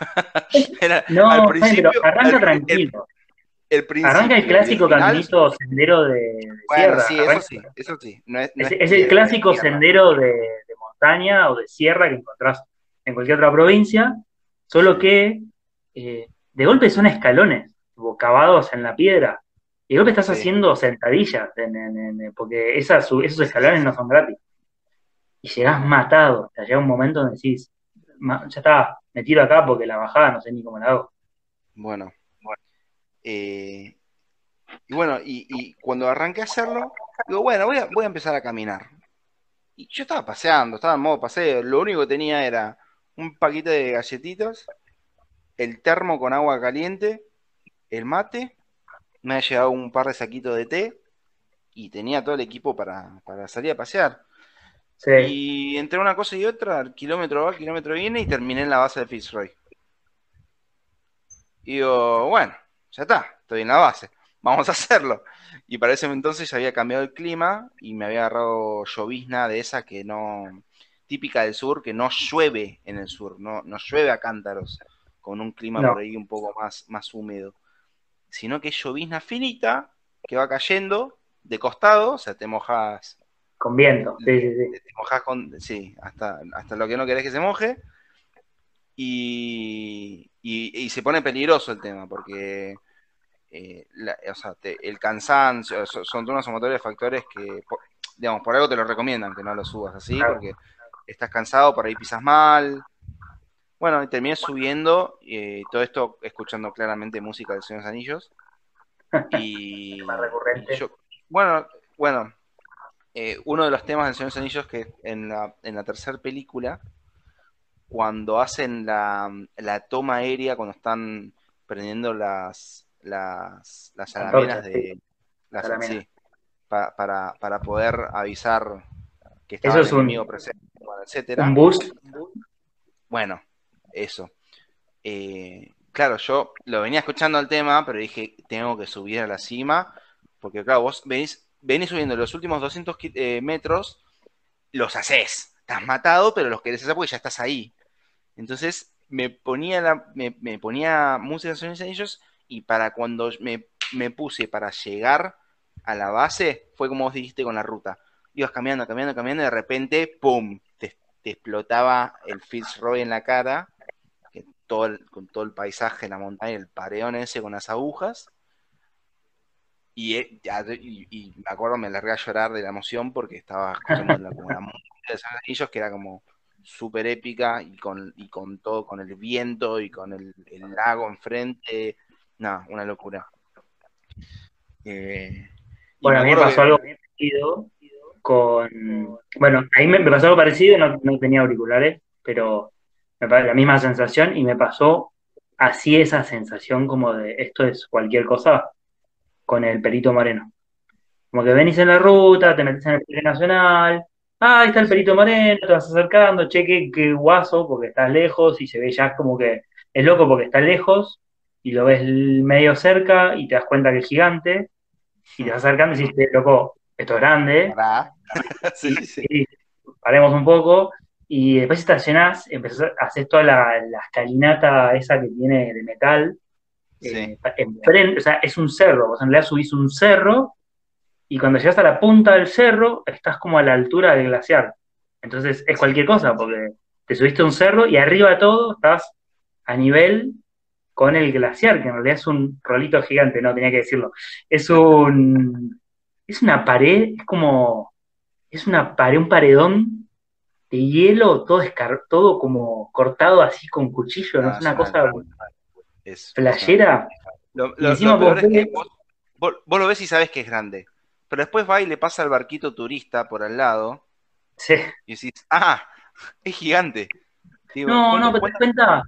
Era- No, al bueno, principio, pero arranca el- tranquilo. el Arranca el clásico final- caminito sendero de, de Bueno, sierra. sí, eso sí, eso sí. No es, no Es, es es el clásico tierra. sendero de, de montaña o de sierra que encontrás en cualquier otra provincia, solo que eh, de golpe son escalones, cavados en la piedra. Y de golpe estás Sí. haciendo sentadillas, en- en- en- porque esas, esos escalones no son gratis. Y llegás matado. Te llega un momento donde decís, "Ma- ya está, me tiro acá porque la bajada no sé ni cómo la hago. Bueno, eh, y bueno, y, cuando arranqué a hacerlo, digo, bueno, voy a, voy a empezar a caminar. Y yo estaba paseando, estaba en modo paseo. Lo único que tenía era un paquete de galletitas, el termo con agua caliente, el mate, me había llevado un par de saquitos de té y tenía todo el equipo para, para salir a pasear. Sí. Y entre una cosa y otra, kilómetro va, kilómetro viene, y terminé en la base de Fitzroy. Y digo, bueno, ya está, estoy en la base, vamos a hacerlo. Y para ese entonces ya había cambiado el clima y me había agarrado llovizna de esa que no, típica del sur, que no llueve en el sur, no, no llueve a cántaros, con un clima No. por ahí un poco más, más húmedo, sino que es llovizna finita que va cayendo de costado, o sea, te mojas Con viento. Sí, sí, sí. te mojás con, sí, hasta, hasta lo que no querés que se moje. Y, y- y se pone peligroso el tema, porque eh, la- o sea, te- el cansancio, so- son todos unos motores de factores que, por- digamos, por algo te lo recomiendan, que no lo subas así, Claro. porque estás cansado, por ahí pisas mal. Bueno, y terminé subiendo, eh, todo esto escuchando claramente música de Señor de los Anillos. Y, y yo- bueno, bueno, eh, uno de los temas del Señor de los Anillos que en la, en la tercera película, cuando hacen la, la toma aérea, cuando están prendiendo las, las, las Antorchas, de las, sí, para, para poder avisar que el es un- enemigo presente, etcétera. Un bus. Bueno, eso. Eh, claro, yo lo venía escuchando el tema, pero dije, tengo que subir a la cima, porque claro, vos venís, venís subiendo los últimos 200 ki- eh, metros, los haces, estás matado, pero los querés hacer porque ya estás ahí. Entonces me ponía, me, ponía música de Anillos y para cuando me, me puse para llegar a la base, fue como vos dijiste con la ruta. Ibas caminando, caminando, caminando y de repente, ¡pum! Te, explotaba el Fitzroy en la cara, el- con todo el paisaje, la montaña, el pareón ese con las agujas. Y, y- y me acuerdo, me largué a llorar de la emoción porque estaba escuchando la, como la música de los Anillos, que era como súper épica y con, y con todo, con el viento y con el, el lago enfrente. Nada, una locura. Eh, Bueno, a mí me pasó que- algo parecido con. Bueno, ahí me, me pasó algo parecido, no, no tenía auriculares, pero me la misma sensación y me pasó así esa sensación como de esto es cualquier cosa con el Perito Moreno. Como que venís en la ruta, te metes en el Parque Nacional, ah, ahí está el Perito Moreno, te vas acercando, cheque, qué guaso, porque estás lejos y se ve ya como que es loco porque estás lejos y lo ves medio cerca y te das cuenta que es gigante y te vas acercando y dices, loco, esto es grande, sí, sí. y paremos un poco, y después estacionás, empezás, haces toda la, la escalinata esa que tiene de metal, Sí. eh, enfrente- o sea, es un cerro, vos en realidad subís un cerro, y cuando llegas a la punta del cerro, estás como a la altura del glaciar. Entonces es cualquier cosa, porque te subiste a un cerro y arriba de todo estás a nivel con el glaciar, que en realidad es un rolito gigante, no tenía que decirlo. Es un. Es una pared, es como. Es una pared, un paredón de hielo, todo, escar- todo como cortado así con cuchillo, ¿no? No, es una cosa Es- flashera. Lo, lo- peor es que vos, vos- vos lo ves y sabes que es grande. Pero después va y le pasa al barquito turista por al lado Sí. y decís, ¡ah! Es gigante. Digo, No, ¿cuánto- no, pero te cuenta,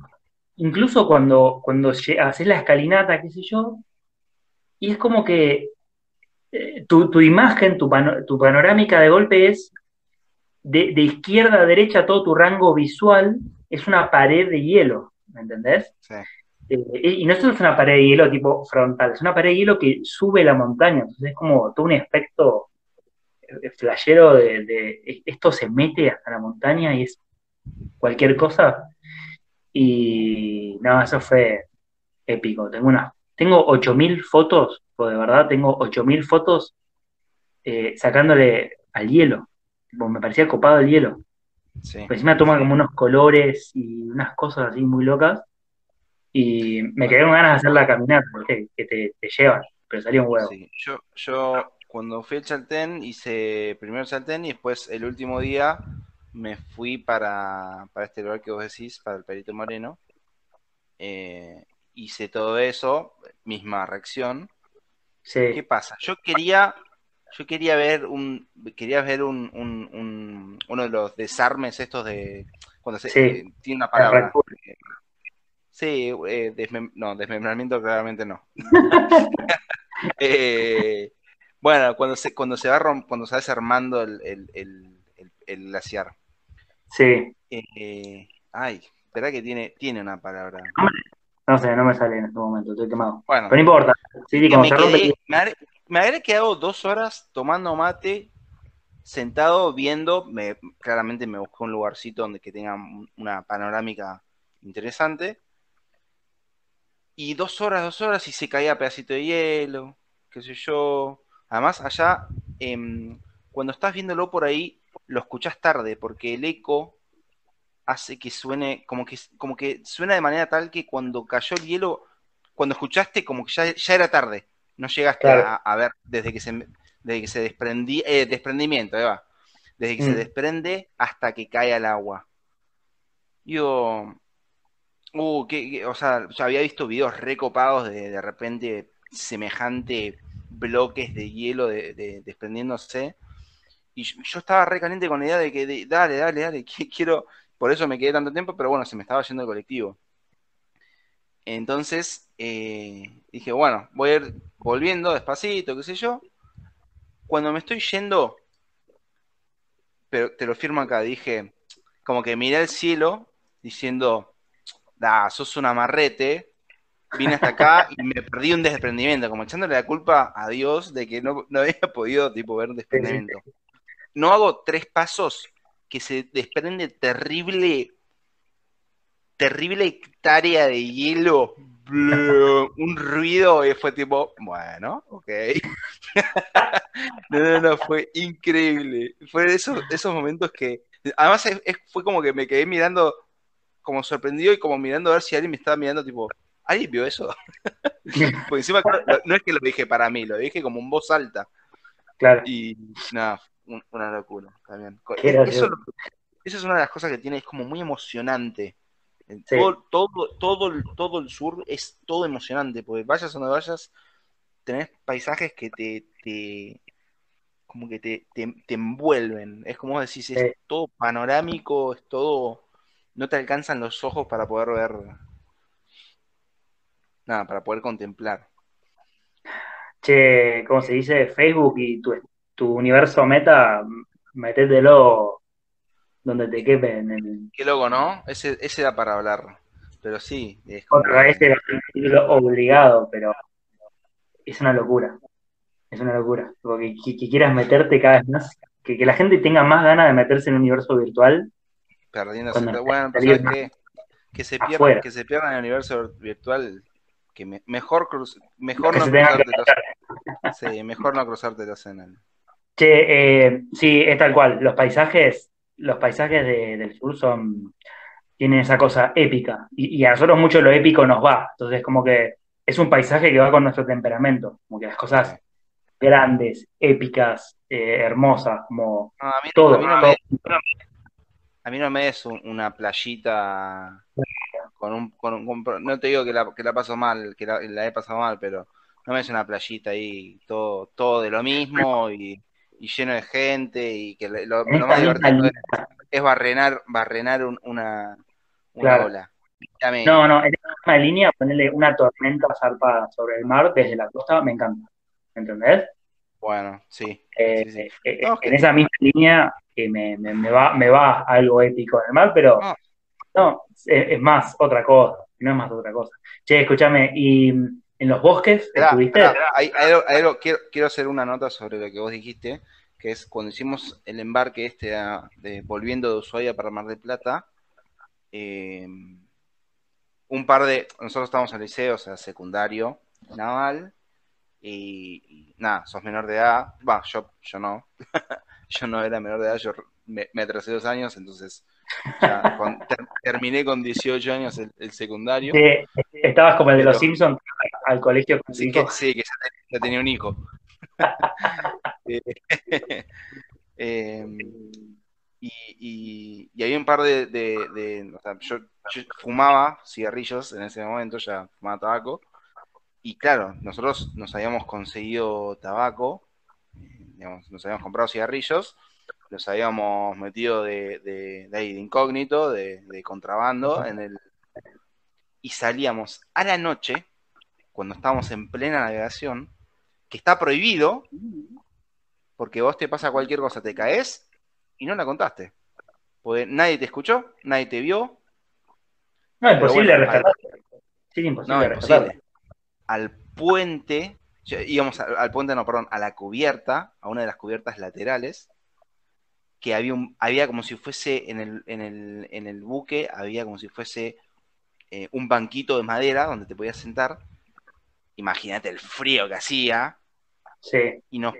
incluso cuando, cuando haces la escalinata, qué sé yo, y es como que eh, tu, tu imagen, tu, pano- tu panorámica de golpe es de, de izquierda a derecha, todo tu rango visual es una pared de hielo, ¿me entendés? Sí. Eh, y no es una pared de hielo tipo frontal, es una pared de hielo que sube la montaña, entonces es como todo un efecto eh, flashero de, esto se mete hasta la montaña y es cualquier cosa. Y no, eso fue épico. Tengo una, tengo 8000 fotos, o de verdad tengo 8000 fotos eh, sacándole al hielo. me parecía copado el hielo. Sí. encima toma como unos colores y unas cosas así muy locas. Y me quedé con ganas de hacer la caminata, porque que te, llevan, pero salió un huevo. Yo, yo cuando fui al Chaltén hice primero el Chaltén y después el último día me fui para, este lugar que vos decís, para el Perito Moreno. Eh, hice todo eso, misma reacción. ¿Qué pasa? Yo quería, yo quería ver un, quería ver un, un, uno de los desarmes estos de cuando se tiene una palabra. Sí, eh, no, desmembramiento claramente no. eh, bueno, cuando se, cuando se va cuando se va desarmando el, el, el, el glaciar. Sí. Eh, ay, espera que tiene, tiene una palabra. No sé, no me sale en este momento, estoy quemado. Bueno, pero no importa. Sí, como me, quedé, me, habré, quedado dos horas tomando mate, sentado, viendo. Me, claramente me busqué un lugarcito donde que tenga una panorámica interesante. Y dos horas, dos horas y se caía pedacito de hielo, qué sé yo. Además, allá, em, cuando estás viéndolo por ahí, lo escuchás tarde, porque el eco hace que suene, como que, como que suena de manera tal que cuando cayó el hielo, cuando escuchaste, como que ya, era tarde. No llegaste a, ver desde que se, desde que se desprendí, eh, desprendimiento, Eva. Desde que se mm. desprende hasta que cae al agua. Yo, uh, o sea, yo había visto videos recopados de de repente semejante bloques de hielo de, desprendiéndose. Y yo, estaba re caliente con la idea de que dale, dale, dale, quiero. Por eso me quedé tanto tiempo, pero bueno, se me estaba yendo el colectivo. Entonces eh, dije, bueno, voy a ir volviendo despacito, qué sé yo. Cuando me estoy yendo, pero te lo firmo acá, dije, como que miré al cielo diciendo, da, sos un amarrete, vine hasta acá y me perdí un desprendimiento, como echándole la culpa a Dios de que no, había podido tipo, ver un desprendimiento. No hago tres pasos que se desprende terrible, terrible hectárea de hielo, un ruido y fue tipo, bueno, ok. no, no, no, fue increíble. Fue esos, esos momentos que, además fue como que me quedé mirando como sorprendido y como mirando a ver si alguien me estaba mirando tipo, ¿Alguien vio eso? Porque encima no es que lo dije para mí, lo dije como en voz alta. Claro. Y nada, una locura también. Eso, es una de las cosas que tiene, es como muy emocionante. Todo, todo, todo, todo, el sur es todo emocionante, porque vayas o no vayas, tenés paisajes que te, te como que te, te, envuelven. Es como decís, es todo panorámico, es todo, no te alcanzan los ojos para poder ver nada, para poder contemplar. Che, ¿cómo se dice? Facebook y tu, tu universo meta, metételo donde te quepe. En el... Qué loco, ¿no? Ese, ese da para hablar. Pero sí. Es Otra vez era obligado, pero es una locura. Es una locura. Porque que, quieras meterte cada vez más, que, la gente tenga más ganas de meterse en el universo virtual. Perdiéndose. Bueno, pues que, que, se pierda, que se pierda en el universo virtual que mejor mejor no cruzarte los, sí, mejor no cruzarte los Che, eh, sí, es tal cual. Los paisajes, los paisajes del sur son tienen esa cosa épica y, a nosotros mucho lo épico nos va. Entonces, como que es un paisaje que va con nuestro temperamento, como que las cosas grandes, épicas, eh, hermosas, como a mí, todo. A mí, no me, es una playita con un, con no te digo que la, que la paso mal, que la, he pasado mal, pero no me es una playita ahí, todo, todo de lo mismo y, lleno de gente y que lo, más divertido es, barrenar, barrenar una, una ola. No, no, en esa línea ponerle una tormenta zarpada sobre el mar desde la costa me encanta. ¿Entendés? Bueno, sí. Eh, eh, en esa misma línea que me, me, va, me va algo épico en el mar, pero no, es, más otra cosa. no es más otra cosa. Che, escúchame, ¿y en los bosques estuviste? quiero, hacer una nota sobre lo que vos dijiste, que es cuando hicimos el embarque este de volviendo de Ushuaia para Mar del Plata, eh, un par de, nosotros estábamos en el liceo, o sea, secundario, naval, y, nada, sos menor de edad, va, yo, yo no, yo no era menor de edad, yo me, atrasé dos años, entonces terminé con 18 años el, secundario. estabas como el de los Simpsons al colegio con sí, que, sí, que ya, tenía un hijo. Em, y, y, había un par de, o sea, yo, fumaba cigarrillos en ese momento, ya fumaba tabaco. Y claro, nosotros nos habíamos conseguido tabaco, digamos, nos habíamos comprado cigarrillos, los habíamos metido de, de, de, incógnito, de, contrabando, en el y salíamos a la noche, cuando estábamos en plena navegación, que está prohibido, porque vos te pasa cualquier cosa, te caes y no la contaste. Porque nadie te escuchó, nadie te vio. No, imposible rescatar. Sí, imposible no, Al puente, íbamos al, puente, no, perdón, a la cubierta, a una de las cubiertas laterales, que había, un, había como si fuese en el, en el, en el buque, había como si fuese eh, un banquito de madera donde te podías sentar. Imagínate el frío que hacía. Sí. Y nos,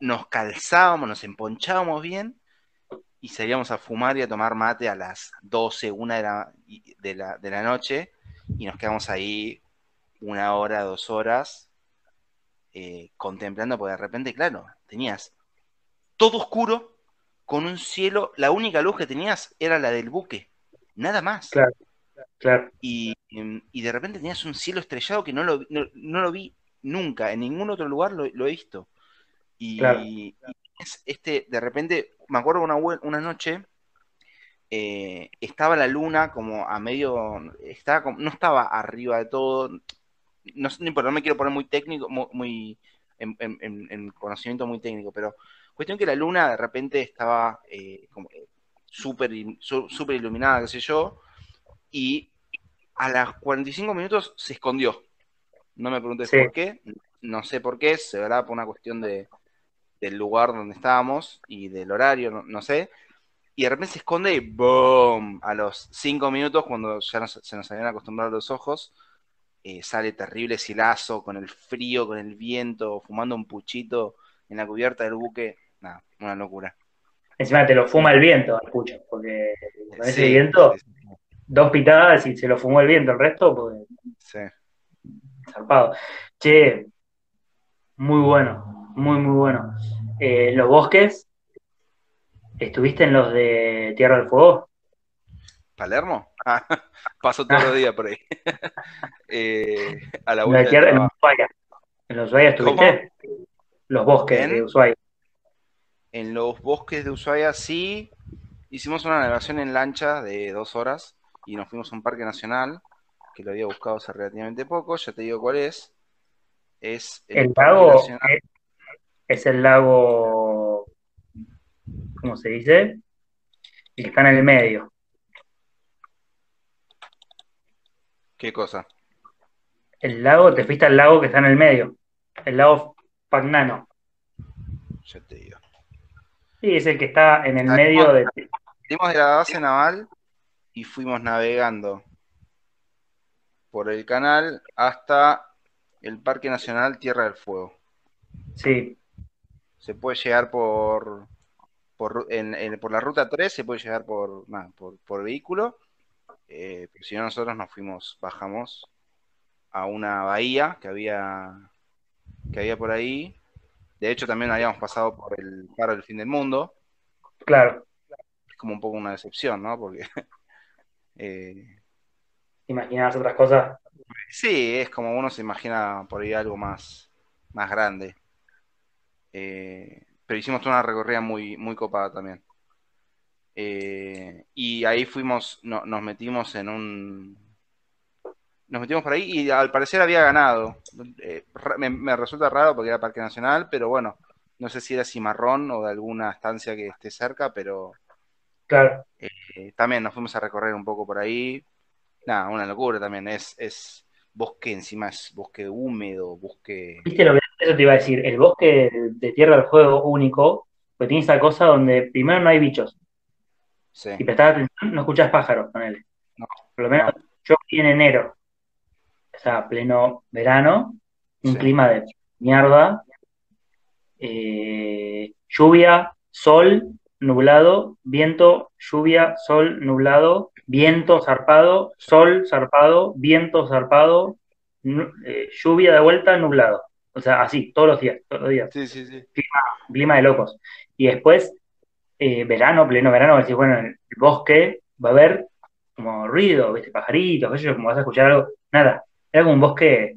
nos calzábamos, nos emponchábamos bien y salíamos a fumar y a tomar mate a las 12, una de la, de la, noche y nos quedamos ahí una hora, dos horas eh, contemplando, porque de repente, claro, tenías todo oscuro con un cielo, la única luz que tenías era la del buque, nada más. Claro, claro. Y, de repente tenías un cielo estrellado que no lo, no, lo vi nunca, en ningún otro lugar lo, he visto. Y, y, este, de repente me acuerdo una, una noche, eh, estaba la luna como a medio, estaba no estaba arriba de todo, no, no me quiero poner muy técnico, muy, en, conocimiento muy técnico, pero cuestión que la luna de repente estaba eh, como eh, súper super iluminada, qué sé yo, y a las 45 minutos se escondió. No me preguntes por qué, no sé por qué, se verá por una cuestión de, del lugar donde estábamos y del horario, no, sé. Y de repente se esconde y ¡boom! A los cinco minutos, cuando ya se nos habían acostumbrado los ojos, eh, sale terrible silazo, con el frío, con el viento, fumando un puchito en la cubierta del buque. Nada, una locura. Encima te lo fuma el viento, pucho, porque con ese viento, dos pitadas y se lo fumó el viento, el resto, pues. Sí. Zarpado. Che, muy bueno muy, muy bueno. Eh, los bosques, ¿estuviste en los de Tierra del Fuego? ¿Palermo? Ah, paso todos los días por ahí. eh, a la vuelta. en, los Ushuaia. ¿En los Ushuaia estuviste? Los bosques de Ushuaia. En los bosques de Ushuaia sí. Hicimos una navegación en lancha de dos horas y nos fuimos a un parque nacional que lo había buscado hace relativamente poco. Ya te digo cuál es. Es el, el lago, es el lago, ¿cómo se dice? El que está en el medio. ¿Qué cosa? El lago, te fuiste al lago que está en el medio. El lago Pagnano. Ya te digo. Sí, es el que está en el medio de. Salimos de la base naval y fuimos navegando por el canal hasta el Parque Nacional Tierra del Fuego. Sí se puede llegar por por, por la ruta 3, se puede llegar por, por, vehículo. Eh, si no, nosotros nos fuimos, bajamos a una bahía que había, que había por ahí. De hecho, también habíamos pasado por el paro del fin del mundo. Claro. Es como un poco una decepción, ¿no? Porque. eh, ¿Imaginabas otras cosas? Sí, es como uno se imagina por ahí algo más, más grande. Eh, pero hicimos una recorrida muy, muy copada también. Eh, y ahí fuimos, nos metimos en un. Nos metimos por ahí y al parecer había ganado. Eh, me, resulta raro porque era Parque Nacional, pero bueno, no sé si era Cimarrón o de alguna estancia que esté cerca, pero. Claro. también nos fuimos a recorrer un poco por ahí. Nada, una locura también. Es, es bosque encima, es bosque húmedo, bosque. ¿Viste lo que eso te iba a decir? El bosque de Tierra del Fuego único, pues tiene esa cosa donde primero no hay bichos. Sí. Prestás atención, no escuchás pájaros con él. No, Por lo menos no. yo fui en enero, o sea, pleno verano, un Sí. clima de mierda, eh, lluvia, sol, nublado, viento, lluvia, sol, nublado, viento zarpado, sol zarpado, viento zarpado, eh, lluvia de vuelta, nublado. O sea, así, todos los días, todos los días Sí, sí, sí. clima de locos. Y después, eh, verano, pleno verano, decís, bueno, en el bosque va a haber como ruido, ¿viste? Pajaritos, yo, como vas a escuchar algo. Nada, era como un bosque,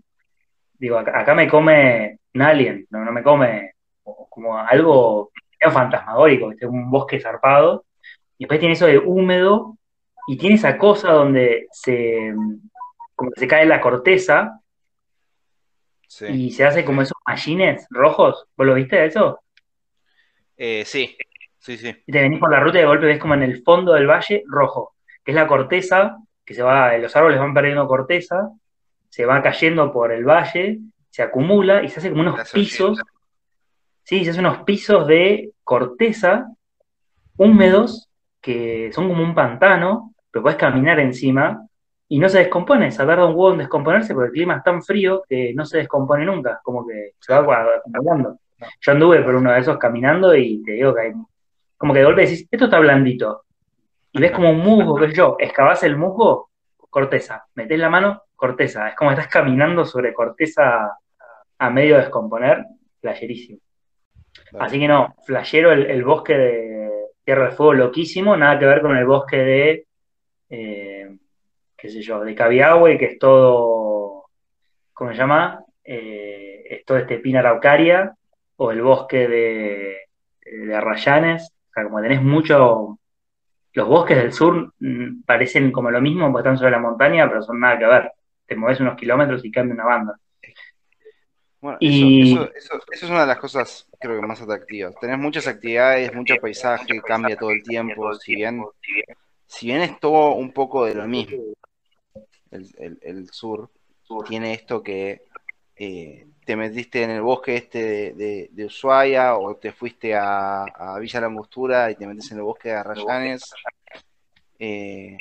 digo, acá, acá me come un alien, no, no me come como, algo fantasmagórico, ¿viste? Un bosque zarpado. Y después tiene eso de húmedo y tiene esa cosa donde se, como que se cae la corteza Sí. y se hace como esos mallines rojos. ¿Vos lo viste eso? Eh, sí, sí, sí. y te venís por la ruta y de golpe ves como en el fondo del valle rojo, que es la corteza, que se va, los árboles van perdiendo corteza, se va cayendo por el valle, se acumula y se hace como unos pisos, sí, se hace unos pisos de corteza húmedos que son como un pantano, pero puedes caminar encima y no se descompone, se tarda un huevo en descomponerse porque el clima es tan frío que no se descompone nunca, como que se va acumulando. Yo anduve por uno de esos caminando y te digo que hay, como que de golpe decís, esto está blandito. Y ves como un musgo, qué sé yo, excavás el musgo, corteza, metés la mano, corteza. Es como que estás caminando sobre corteza a medio descomponer, flasherísimo. Así que no, flashero el, el bosque de Tierra del Fuego, loquísimo, nada que ver con el bosque de, eh, qué sé yo, de Cabiahue, que es todo, ¿cómo se llama? Eh, es todo este pina araucaria, o el bosque de, de Arrayanes, sea, como tenés mucho, los bosques del sur mm, parecen como lo mismo, porque están sobre la montaña, pero son nada que ver. Te mueves unos kilómetros y cambia una banda. Bueno, Y- eso, eso, eso, eso es una de las cosas creo que más atractivas. Tenés muchas actividades, mucho paisaje, cambia todo el tiempo. Si bien, si bien es todo un poco de lo mismo, el, el- el sur tiene esto que eh, te metiste en el bosque este de, de- de Ushuaia o te fuiste a, a Villa La Angostura y te metes en el bosque de Arrayanes eh,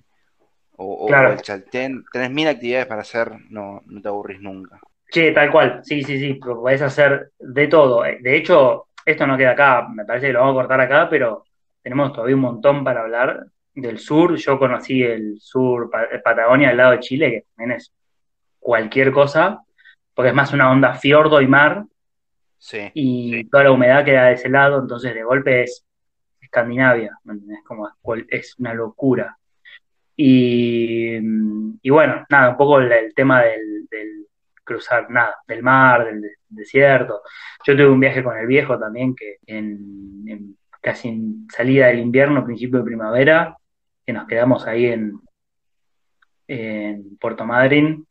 o, Claro. o el Chaltén. Tenés mil actividades para hacer, no, no te aburrís nunca. Che, tal cual, sí, sí, sí, podés hacer de todo. Eh, De hecho, esto no queda acá, me parece que lo vamos a cortar acá, pero tenemos todavía un montón para hablar del sur. Yo conocí el sur, Pa- Patagonia, al lado de Chile, que también es cualquier cosa, porque es más una onda fiordo y mar, Sí, y toda la humedad queda de ese lado, entonces de golpe es Escandinavia, ¿me entendés? Como es, una locura. Y, y bueno, nada, un poco el, el tema del, del cruzar, nada, del mar, del, de- desierto. Yo tuve un viaje con el viejo también, que en, en casi en salida del invierno, principio de primavera, que nos quedamos ahí en, en Puerto Madryn.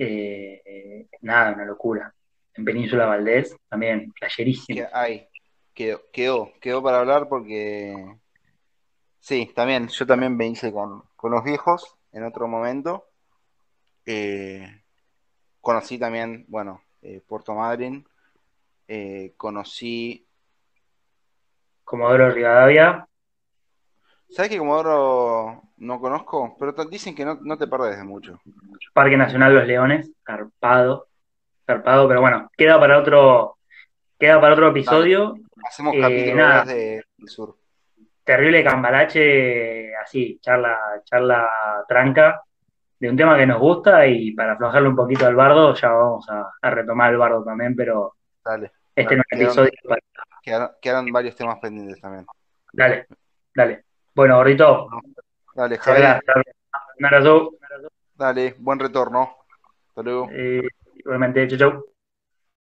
Eh, nada, una locura. En Península Valdés, también, playerísimo. que hay, quedó, quedó, quedó para hablar porque sí, también, yo también me hice con, con los viejos en otro momento. Eh, conocí también, bueno, eh, Puerto Madryn, conocí, Comodoro Rivadavia, ¿sabes qué Comodoro no conozco? Pero dicen que no, no te perdés de mucho. Parque Nacional Los Leones, zarpado, zarpado, pero bueno, queda para otro, queda para otro episodio. Hacemos Eh, capítulo nada. 2 de, del sur. Terrible cambalache, así, charla, charla tranca, de un tema que nos gusta y para aflojarle un poquito al bardo, ya vamos a, a retomar el bardo también, pero Dale, este no es episodio para... quedaron, quedaron varios temas pendientes también. Dale, dale. Bueno, gordito, Dale, charla, Javi, charla. un abrazo. dale, buen retorno. Hasta luego. Eh, igualmente, chau, chau.